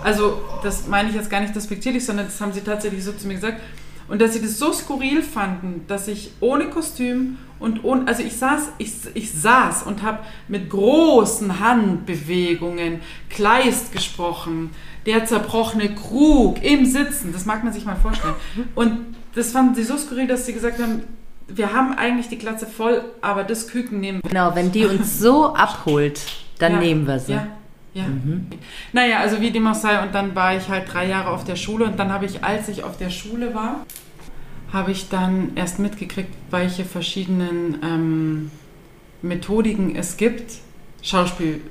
Also das meine ich jetzt gar nicht despektierlich, sondern das haben sie tatsächlich so zu mir gesagt. Und dass sie das so skurril fanden, dass ich ohne Kostüm und ohne, also ich saß, ich, ich saß und habe mit großen Handbewegungen Kleist gesprochen, der zerbrochene Krug im Sitzen, das mag man sich mal vorstellen. Und das fanden sie so skurril, dass sie gesagt haben, wir haben eigentlich die Glatze voll, aber das Küken nehmen wir. Genau, wenn die uns so abholt, dann ja, nehmen wir sie. Ja, ja. Mhm. Naja, also wie dem auch sei, und dann war ich halt drei Jahre auf der Schule und dann habe ich, als ich auf der Schule war, habe ich dann erst mitgekriegt, welche verschiedenen ähm, Methodiken es gibt, Schauspiel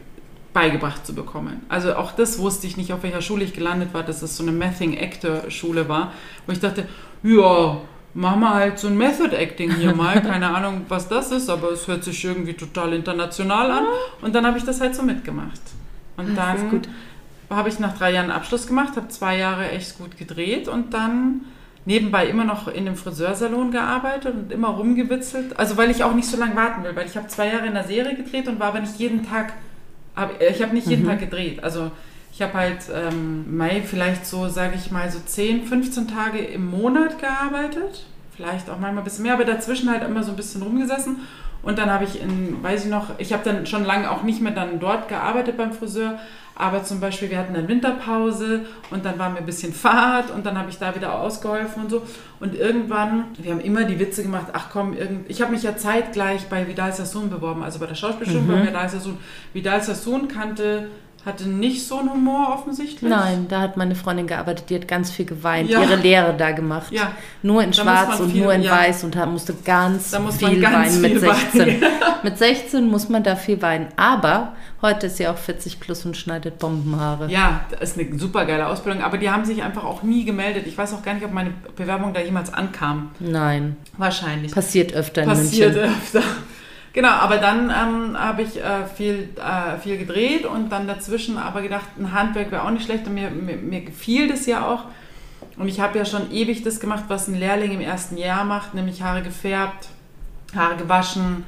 beigebracht zu bekommen. Also auch das wusste ich nicht, auf welcher Schule ich gelandet war, dass es so eine Mething-Actor-Schule war, wo ich dachte, ja, machen wir halt so ein Method-Acting hier mal, keine Ahnung, was das ist, aber es hört sich irgendwie total international an und dann habe ich das halt so mitgemacht. Und ah, dann habe ich nach drei Jahren Abschluss gemacht, habe zwei Jahre echt gut gedreht und dann nebenbei immer noch in dem Friseursalon gearbeitet und immer rumgewitzelt. Also weil ich auch nicht so lange warten will, weil ich habe zwei Jahre in der Serie gedreht und war aber nicht jeden Tag hab, äh, ich habe nicht jeden mhm. Tag gedreht. Also ich habe halt ähm, Mai vielleicht so, sage ich mal, so 10, 15 Tage im Monat gearbeitet. Vielleicht auch manchmal ein bisschen mehr, aber dazwischen halt immer so ein bisschen rumgesessen. Und dann habe ich in, weiß ich noch, ich habe dann schon lange auch nicht mehr dann dort gearbeitet beim Friseur, aber zum Beispiel, wir hatten eine Winterpause und dann war mir ein bisschen Fahrt und dann habe ich da wieder ausgeholfen und so. Und irgendwann, wir haben immer die Witze gemacht, ach komm, irgend, ich habe mich ja zeitgleich bei Vidal Sassoon beworben, also bei der Schauspielschule mhm. bei Vidal Sassoon. Vidal Sassoon kannte hatte nicht so einen Humor offensichtlich. Nein, da hat meine Freundin gearbeitet, die hat ganz viel geweint, ja. ihre Lehre da gemacht. Ja. Nur in da schwarz und viel, nur in ja. weiß und musste ganz muss viel ganz weinen viel mit 16. Weinen. mit 16 muss man da viel weinen. Aber heute ist sie auch 40 plus und schneidet Bombenhaare. Ja, das ist eine super geile Ausbildung, aber die haben sich einfach auch nie gemeldet. Ich weiß auch gar nicht, ob meine Bewerbung da jemals ankam. Nein. Wahrscheinlich. Passiert öfter in Passiert München. öfter. Genau, aber dann ähm, habe ich äh, viel, äh, viel gedreht und dann dazwischen aber gedacht, ein Handwerk wäre auch nicht schlecht und mir, mir, mir gefiel das ja auch. Und ich habe ja schon ewig das gemacht, was ein Lehrling im ersten Jahr macht, nämlich Haare gefärbt, Haare gewaschen,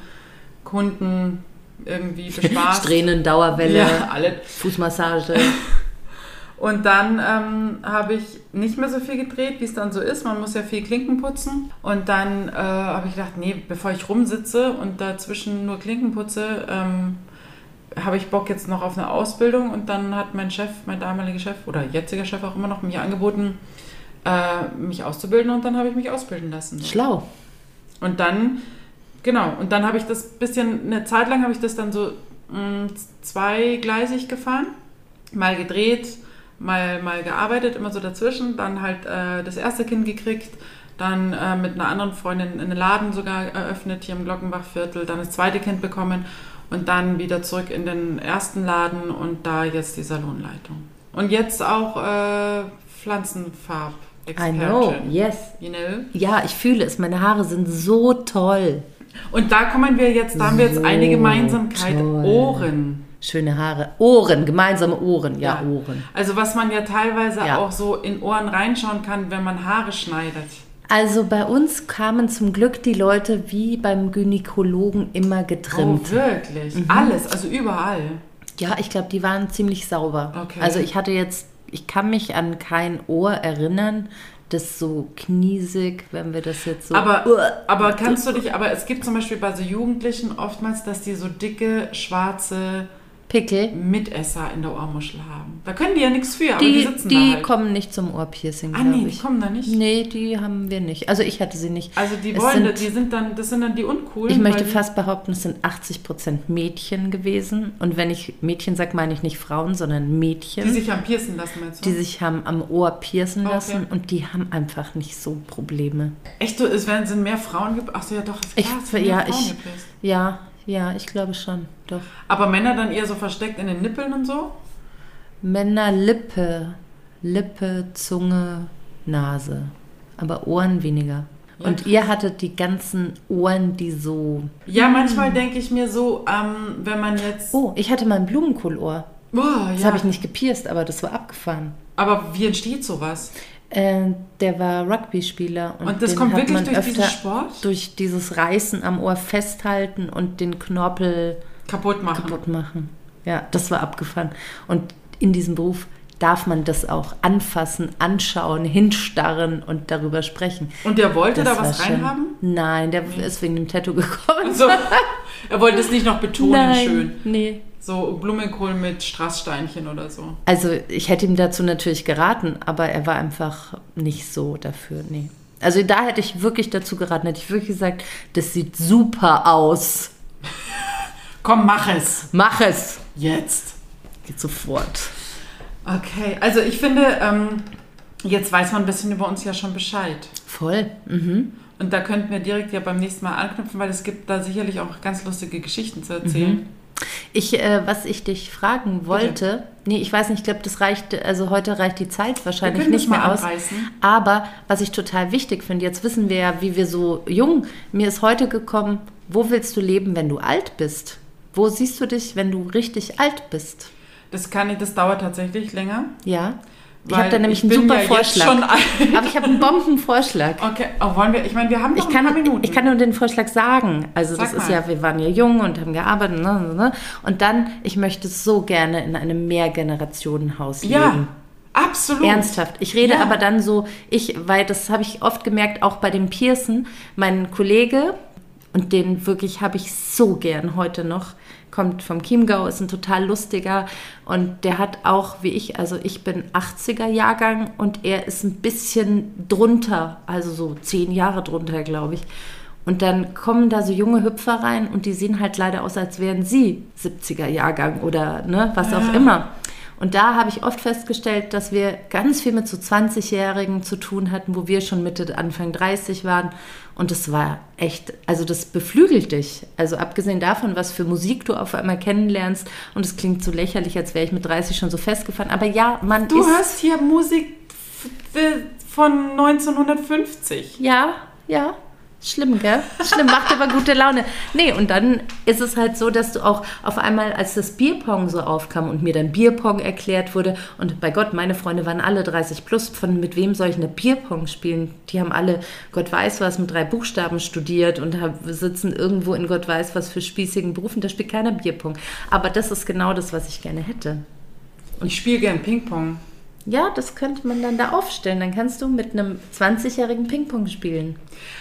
Kunden irgendwie bespaßt. Strähnen, Dauerwelle, ja, alle. Fußmassage. Und dann ähm, habe ich nicht mehr so viel gedreht, wie es dann so ist. Man muss ja viel Klinken putzen. Und dann äh, habe ich gedacht, nee, bevor ich rumsitze und dazwischen nur Klinken putze, ähm, habe ich Bock jetzt noch auf eine Ausbildung. Und dann hat mein Chef, mein damaliger Chef oder jetziger Chef auch immer noch mir angeboten, äh, mich auszubilden. Und dann habe ich mich ausbilden lassen. Schlau. Und dann, genau, und dann habe ich das bisschen, eine Zeit lang habe ich das dann so mh, zweigleisig gefahren. Mal gedreht, mal, mal gearbeitet, immer so dazwischen. Dann halt äh, das erste Kind gekriegt, dann äh, mit einer anderen Freundin einen Laden sogar eröffnet hier im Glockenbachviertel, dann das zweite Kind bekommen und dann wieder zurück in den ersten Laden und da jetzt die Salonleitung. Und jetzt auch äh, Pflanzenfarb. I know, yes. You know? Ja, ich fühle es. Meine Haare sind so toll. Und da kommen wir jetzt, da haben wir jetzt So eine Gemeinsamkeit. toll. Ohren. Schöne Haare. Ohren, gemeinsame Ohren. Ja, Ohren. Also was man ja teilweise Ja. auch so in Ohren reinschauen kann, wenn man Haare schneidet. Also bei uns kamen zum Glück die Leute wie beim Gynäkologen immer getrimmt. Oh, wirklich? Mhm. Alles, also überall. Ja, ich glaube, die waren ziemlich sauber. Okay. Also ich hatte jetzt, ich kann mich an kein Ohr erinnern, das so kniesig, wenn wir das jetzt so. Aber, aber kannst du dich, aber es gibt zum Beispiel bei so Jugendlichen oftmals, dass die so dicke, schwarze Pickel. Mitesser in der Ohrmuschel haben. Da können die ja nichts für, aber die, Die, sitzen die da halt. kommen nicht zum Ohrpiercing, ah nee, die ich. kommen da nicht. Nee, die haben wir nicht. Also ich hatte sie nicht. Also die Es wollen, sind- die sind dann, das sind dann die uncoolen. Ich möchte die- fast behaupten, es sind 80% Mädchen gewesen. Und wenn ich Mädchen sage, meine ich nicht Frauen, sondern Mädchen. die sich am piercen lassen, meinst du? die sich haben am Ohr piercen Okay. lassen und die haben einfach nicht so Probleme. Echt, du, es werden sind mehr Frauen gepierst? Achso, ja doch, Ich, es mehr ja, ich, gepierst. ja, ja, ich glaube schon, doch. Aber Männer dann eher so versteckt in den Nippeln und so? Männer Lippe, Lippe, Zunge, Nase, aber Ohren weniger. Ja, Und ihr hattet die ganzen Ohren, die so. Ja, manchmal denke ich mir so, ähm, wenn man jetzt. Oh, ich hatte mal ein Blumenkohlohr. Boah, Das ja. habe ich nicht gepierst, aber das war abgefahren. Aber wie entsteht sowas? Äh, der war Rugby-Spieler. Und, das den kommt hat wirklich durch diesen Sport Durch dieses Reißen am Ohr festhalten und den Knorpel kaputt machen. kaputt machen. Ja, das war abgefahren. Und in diesem Beruf darf man das auch anfassen, anschauen, hinstarren und darüber sprechen. Und der wollte Das da was reinhaben? Nein, der ist wegen dem Tattoo gekommen. Also, er wollte es nicht noch betonen, Nein, schön. nee. So Blumenkohl mit Strasssteinchen oder so. Also ich hätte ihm dazu natürlich geraten, aber er war einfach nicht so dafür, nee. Also da hätte ich wirklich dazu geraten, hätte ich wirklich gesagt, das sieht super aus. Komm, mach es. Mach es. Jetzt. Geht sofort. Okay, also ich finde, ähm, jetzt weiß man ein bisschen über uns ja schon Bescheid. Voll. Mhm. Und da könnten wir direkt ja beim nächsten Mal anknüpfen, weil es gibt da sicherlich auch ganz lustige Geschichten zu erzählen. Ich, äh, was ich dich fragen wollte, nee, ich weiß nicht, ich glaube, das reicht, also heute reicht die Zeit wahrscheinlich nicht mehr aus. anreißen. Aber was ich total wichtig finde, jetzt wissen wir ja, wie wir so jung, mir ist heute gekommen, wo willst du leben, wenn du alt bist? Wo siehst du dich, wenn du richtig alt bist? Das kann ich, das dauert tatsächlich länger. Ja. Ich habe da nämlich ich einen super ja Vorschlag. Aber ich habe einen Bombenvorschlag. Okay, oh, wollen wir, ich meine, wir haben noch Ich kann, ein paar Minuten. ich kann nur den Vorschlag sagen. Also Sag das ist mal. ja, wir waren ja jung und haben gearbeitet. Ne, ne, ne. Und dann, ich möchte so gerne in einem Mehrgenerationenhaus ja, leben. absolut. Ernsthaft. Ich rede Ja. aber dann so, ich, weil das habe ich oft gemerkt, auch bei dem Pearson, mein Kollege, und den wirklich habe ich so gern heute noch, kommt vom Chiemgau, ist ein total lustiger und der hat auch, wie ich, also ich bin 80er Jahrgang und er ist ein bisschen drunter, also so zehn Jahre drunter, glaube ich. Und dann kommen da so junge Hüpfer rein und die sehen halt leider aus, als wären sie 70er Jahrgang oder ne, was auch Ja. immer. Und da habe ich oft festgestellt, dass wir ganz viel mit so 20-Jährigen zu tun hatten, wo wir schon Mitte, Anfang 30 waren. Und das war echt, also das beflügelt dich. Also abgesehen davon, was für Musik du auf einmal kennenlernst. Und es klingt so lächerlich, als wäre ich mit 30 schon so festgefahren. Aber ja, man Du ist... hörst hier Musik von 1950. Ja, ja. Schlimm, gell? Schlimm, macht aber gute Laune. Nee, und dann ist es halt so, dass du auch auf einmal, als das Bierpong so aufkam und mir dann Bierpong erklärt wurde, und bei Gott, meine Freunde waren alle 30 plus, von mit wem soll ich eine Bierpong spielen? Die haben alle Gott weiß was mit drei Buchstaben studiert und sitzen irgendwo in Gott weiß was für spießigen Berufen, da spielt keiner Bierpong. Aber das ist genau das, was ich gerne hätte. Ich spiele gern Ping-Pong. Ja, das könnte man dann da aufstellen. Dann kannst du mit einem 20-jährigen Ping-Pong spielen.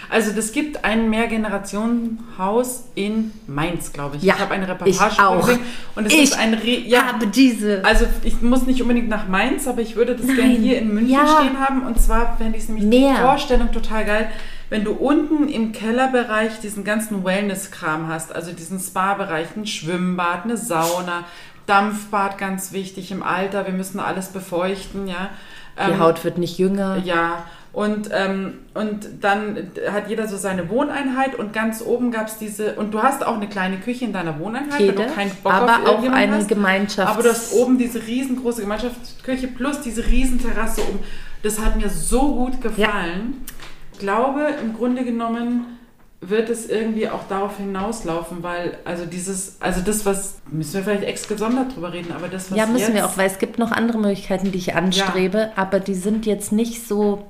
Also das gibt ein Mehrgenerationenhaus in Mainz, glaube ich. Ja, ich habe eine ich Reportage auch. gesehen und es Ich ist ein Re ja, habe diese. also ich muss nicht unbedingt nach Mainz, aber ich würde das gerne Nein, hier in München ja. stehen haben. Und zwar fände ich es nämlich Mehr. die Vorstellung total geil, wenn du unten im Kellerbereich diesen ganzen Wellness-Kram hast, also diesen Spa-Bereich, ein Schwimmbad, eine Sauna, Dampfbad, ganz wichtig im Alter, wir müssen alles befeuchten, ja. Die Ähm, Haut wird nicht jünger. ja, und, ähm, und dann hat jeder so seine Wohneinheit und ganz oben gab es diese, und du hast auch eine kleine Küche in deiner Wohneinheit, wenn Jede, du keinen Bock aber auf auch eine hast. Gemeinschafts- Aber du hast oben diese riesengroße Gemeinschaftsküche plus diese Riesenterrasse oben. Das hat mir so gut gefallen. Ich glaube, im Grunde genommen wird es irgendwie auch darauf hinauslaufen, weil also dieses, also das, was, müssen wir vielleicht extra gesondert drüber reden, aber das, was Ja, müssen jetzt, wir auch, weil es gibt noch andere Möglichkeiten, die ich anstrebe, aber die sind jetzt nicht so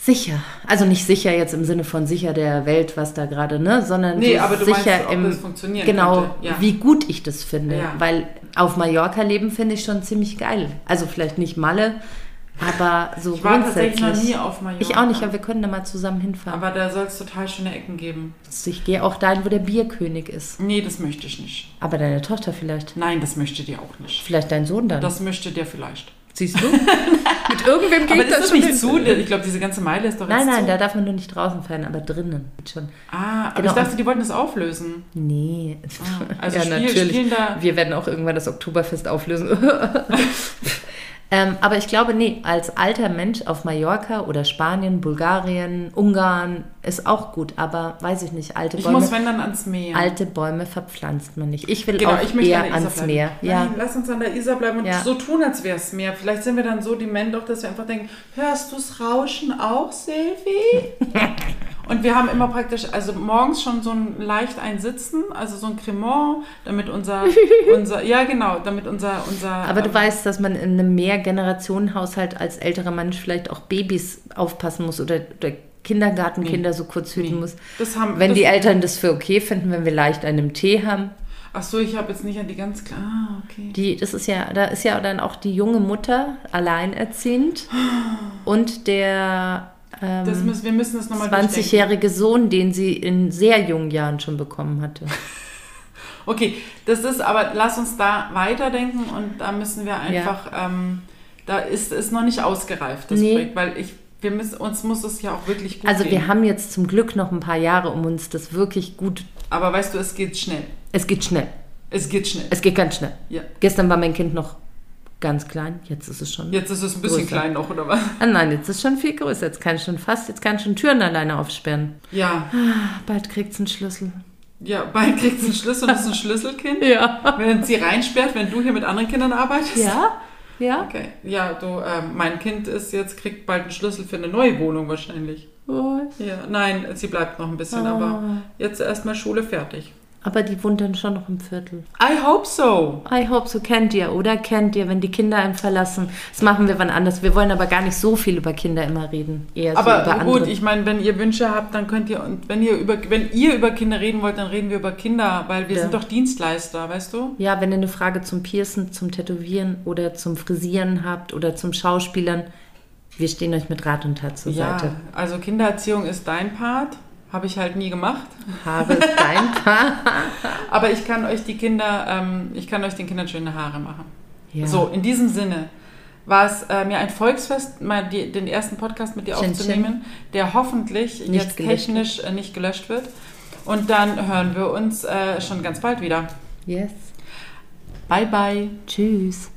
sicher. Also nicht sicher jetzt im Sinne von sicher der Welt, was da gerade, ne, sondern Nee, so aber du sicher meinst, ob im das funktionieren genau, ja. wie gut ich das finde, Ja. weil auf Mallorca leben finde ich schon ziemlich geil. Also vielleicht nicht Malle, aber so Ich war tatsächlich noch nie auf Mallorca. Ich auch nicht, aber wir können da mal zusammen hinfahren. Aber da soll es total schöne Ecken geben. ich gehe auch dahin, wo der Bierkönig ist. Nee, das möchte ich nicht. Aber deine Tochter vielleicht. Nein, das möchte die auch nicht. Vielleicht dein Sohn dann. Das möchte der vielleicht. siehst du? Mit irgendwem geht Aber das das schon nicht zu. Ich glaube, diese ganze Meile ist doch Nein, jetzt nein, zu. da darf man nur nicht draußen feiern, aber drinnen schon. Ah, aber Genau. ich dachte, die wollten das auflösen. Nee. also ja, Spiel- natürlich. Wir werden auch irgendwann das Oktoberfest auflösen. ähm, aber ich glaube, nee, als alter Mensch auf Mallorca oder Spanien, Bulgarien, Ungarn ist auch gut, aber weiß ich nicht, alte Ich Bäume, muss, wenn dann ans Meer. alte Bäume verpflanzt man nicht. Ich will Genau, auch ich eher ans bleiben. Meer. Ja. Nein, lass uns an der Isar bleiben und Ja. so tun, als wäre es Meer. Vielleicht sind wir dann so dement doch, dass wir einfach denken, hörst du's Rauschen auch, Silvi? und wir haben immer praktisch, also morgens schon so ein leicht ein Sitzen, also so ein Cremant, damit unser, unser ja genau, damit unser, unser Aber du ähm, weißt, dass man in einem Mehrgenerationenhaushalt als älterer Mensch vielleicht auch Babys aufpassen muss oder, oder Kindergartenkinder so kurz hüten nee. muss. das haben, Wenn das, die Eltern das für okay finden, wenn wir leicht einen Tee haben. Ach so, ich habe jetzt nicht an die ganz klar, ah, okay. Die, das ist ja, da ist ja dann auch die junge Mutter alleinerziehend und der ähm, müssen, wir müssen das nochmal 20-jährige Sohn, den sie in sehr jungen Jahren schon bekommen hatte. Okay, das ist aber, lass uns da weiterdenken und da müssen wir einfach, ähm, da ist es noch nicht ausgereift, das Nee. Projekt, weil ich, wir müssen, uns muss es ja auch wirklich gut Also gehen. wir haben jetzt zum Glück noch ein paar Jahre, um uns das wirklich gut. aber weißt du, es geht schnell. Es geht schnell. Es geht schnell. Es geht ganz schnell. ja. Gestern war mein Kind noch ganz klein, jetzt ist es schon. Jetzt ist es ein bisschen Größer. klein noch, oder was? Ah nein, jetzt ist es schon viel größer. Jetzt kann ich schon fast, jetzt kann ich schon Türen alleine aufsperren. Ja, Ah, Bald kriegt es einen Schlüssel. ja, bald kriegt es einen Schlüssel und ist ein Schlüsselkind. Ja. Wenn sie reinsperrt, wenn du hier mit anderen Kindern arbeitest. Ja? Ja? Okay. Ja, du, ähm, mein Kind ist jetzt, kriegt bald einen Schlüssel für eine neue Wohnung wahrscheinlich. Oh. Ja, nein, sie bleibt noch ein bisschen, Ah. aber jetzt erstmal Schule fertig. Aber die wohnt dann schon noch im Viertel. I hope so. I hope so kennt ihr, oder? Kennt ihr, wenn die Kinder einen verlassen. Das machen wir wann anders. Wir wollen aber gar nicht so viel über Kinder immer reden. Eher so Aber über gut, andere. ich meine, wenn ihr Wünsche habt, dann könnt ihr und wenn ihr über wenn ihr über Kinder reden wollt, dann reden wir über Kinder, weil wir Ja. sind doch Dienstleister, weißt du? Ja, wenn ihr eine Frage zum Piercen, zum Tätowieren oder zum Frisieren habt oder zum Schauspielern, wir stehen euch mit Rat und Tat zur Seite. also Kindererziehung ist dein Part, habe ich halt nie gemacht. Haare ist dein Paar. Aber ich kann euch die Kinder, ähm, ich kann euch den Kindern schöne Haare machen. Ja. So, in diesem Sinne war es äh, mir ein Volksfest, mal die, den ersten Podcast mit dir Chin, aufzunehmen, der hoffentlich Nicht jetzt gelöscht technisch äh, nicht gelöscht wird. Und dann hören wir uns äh, schon ganz bald wieder. Yes. Bye bye. Tschüss.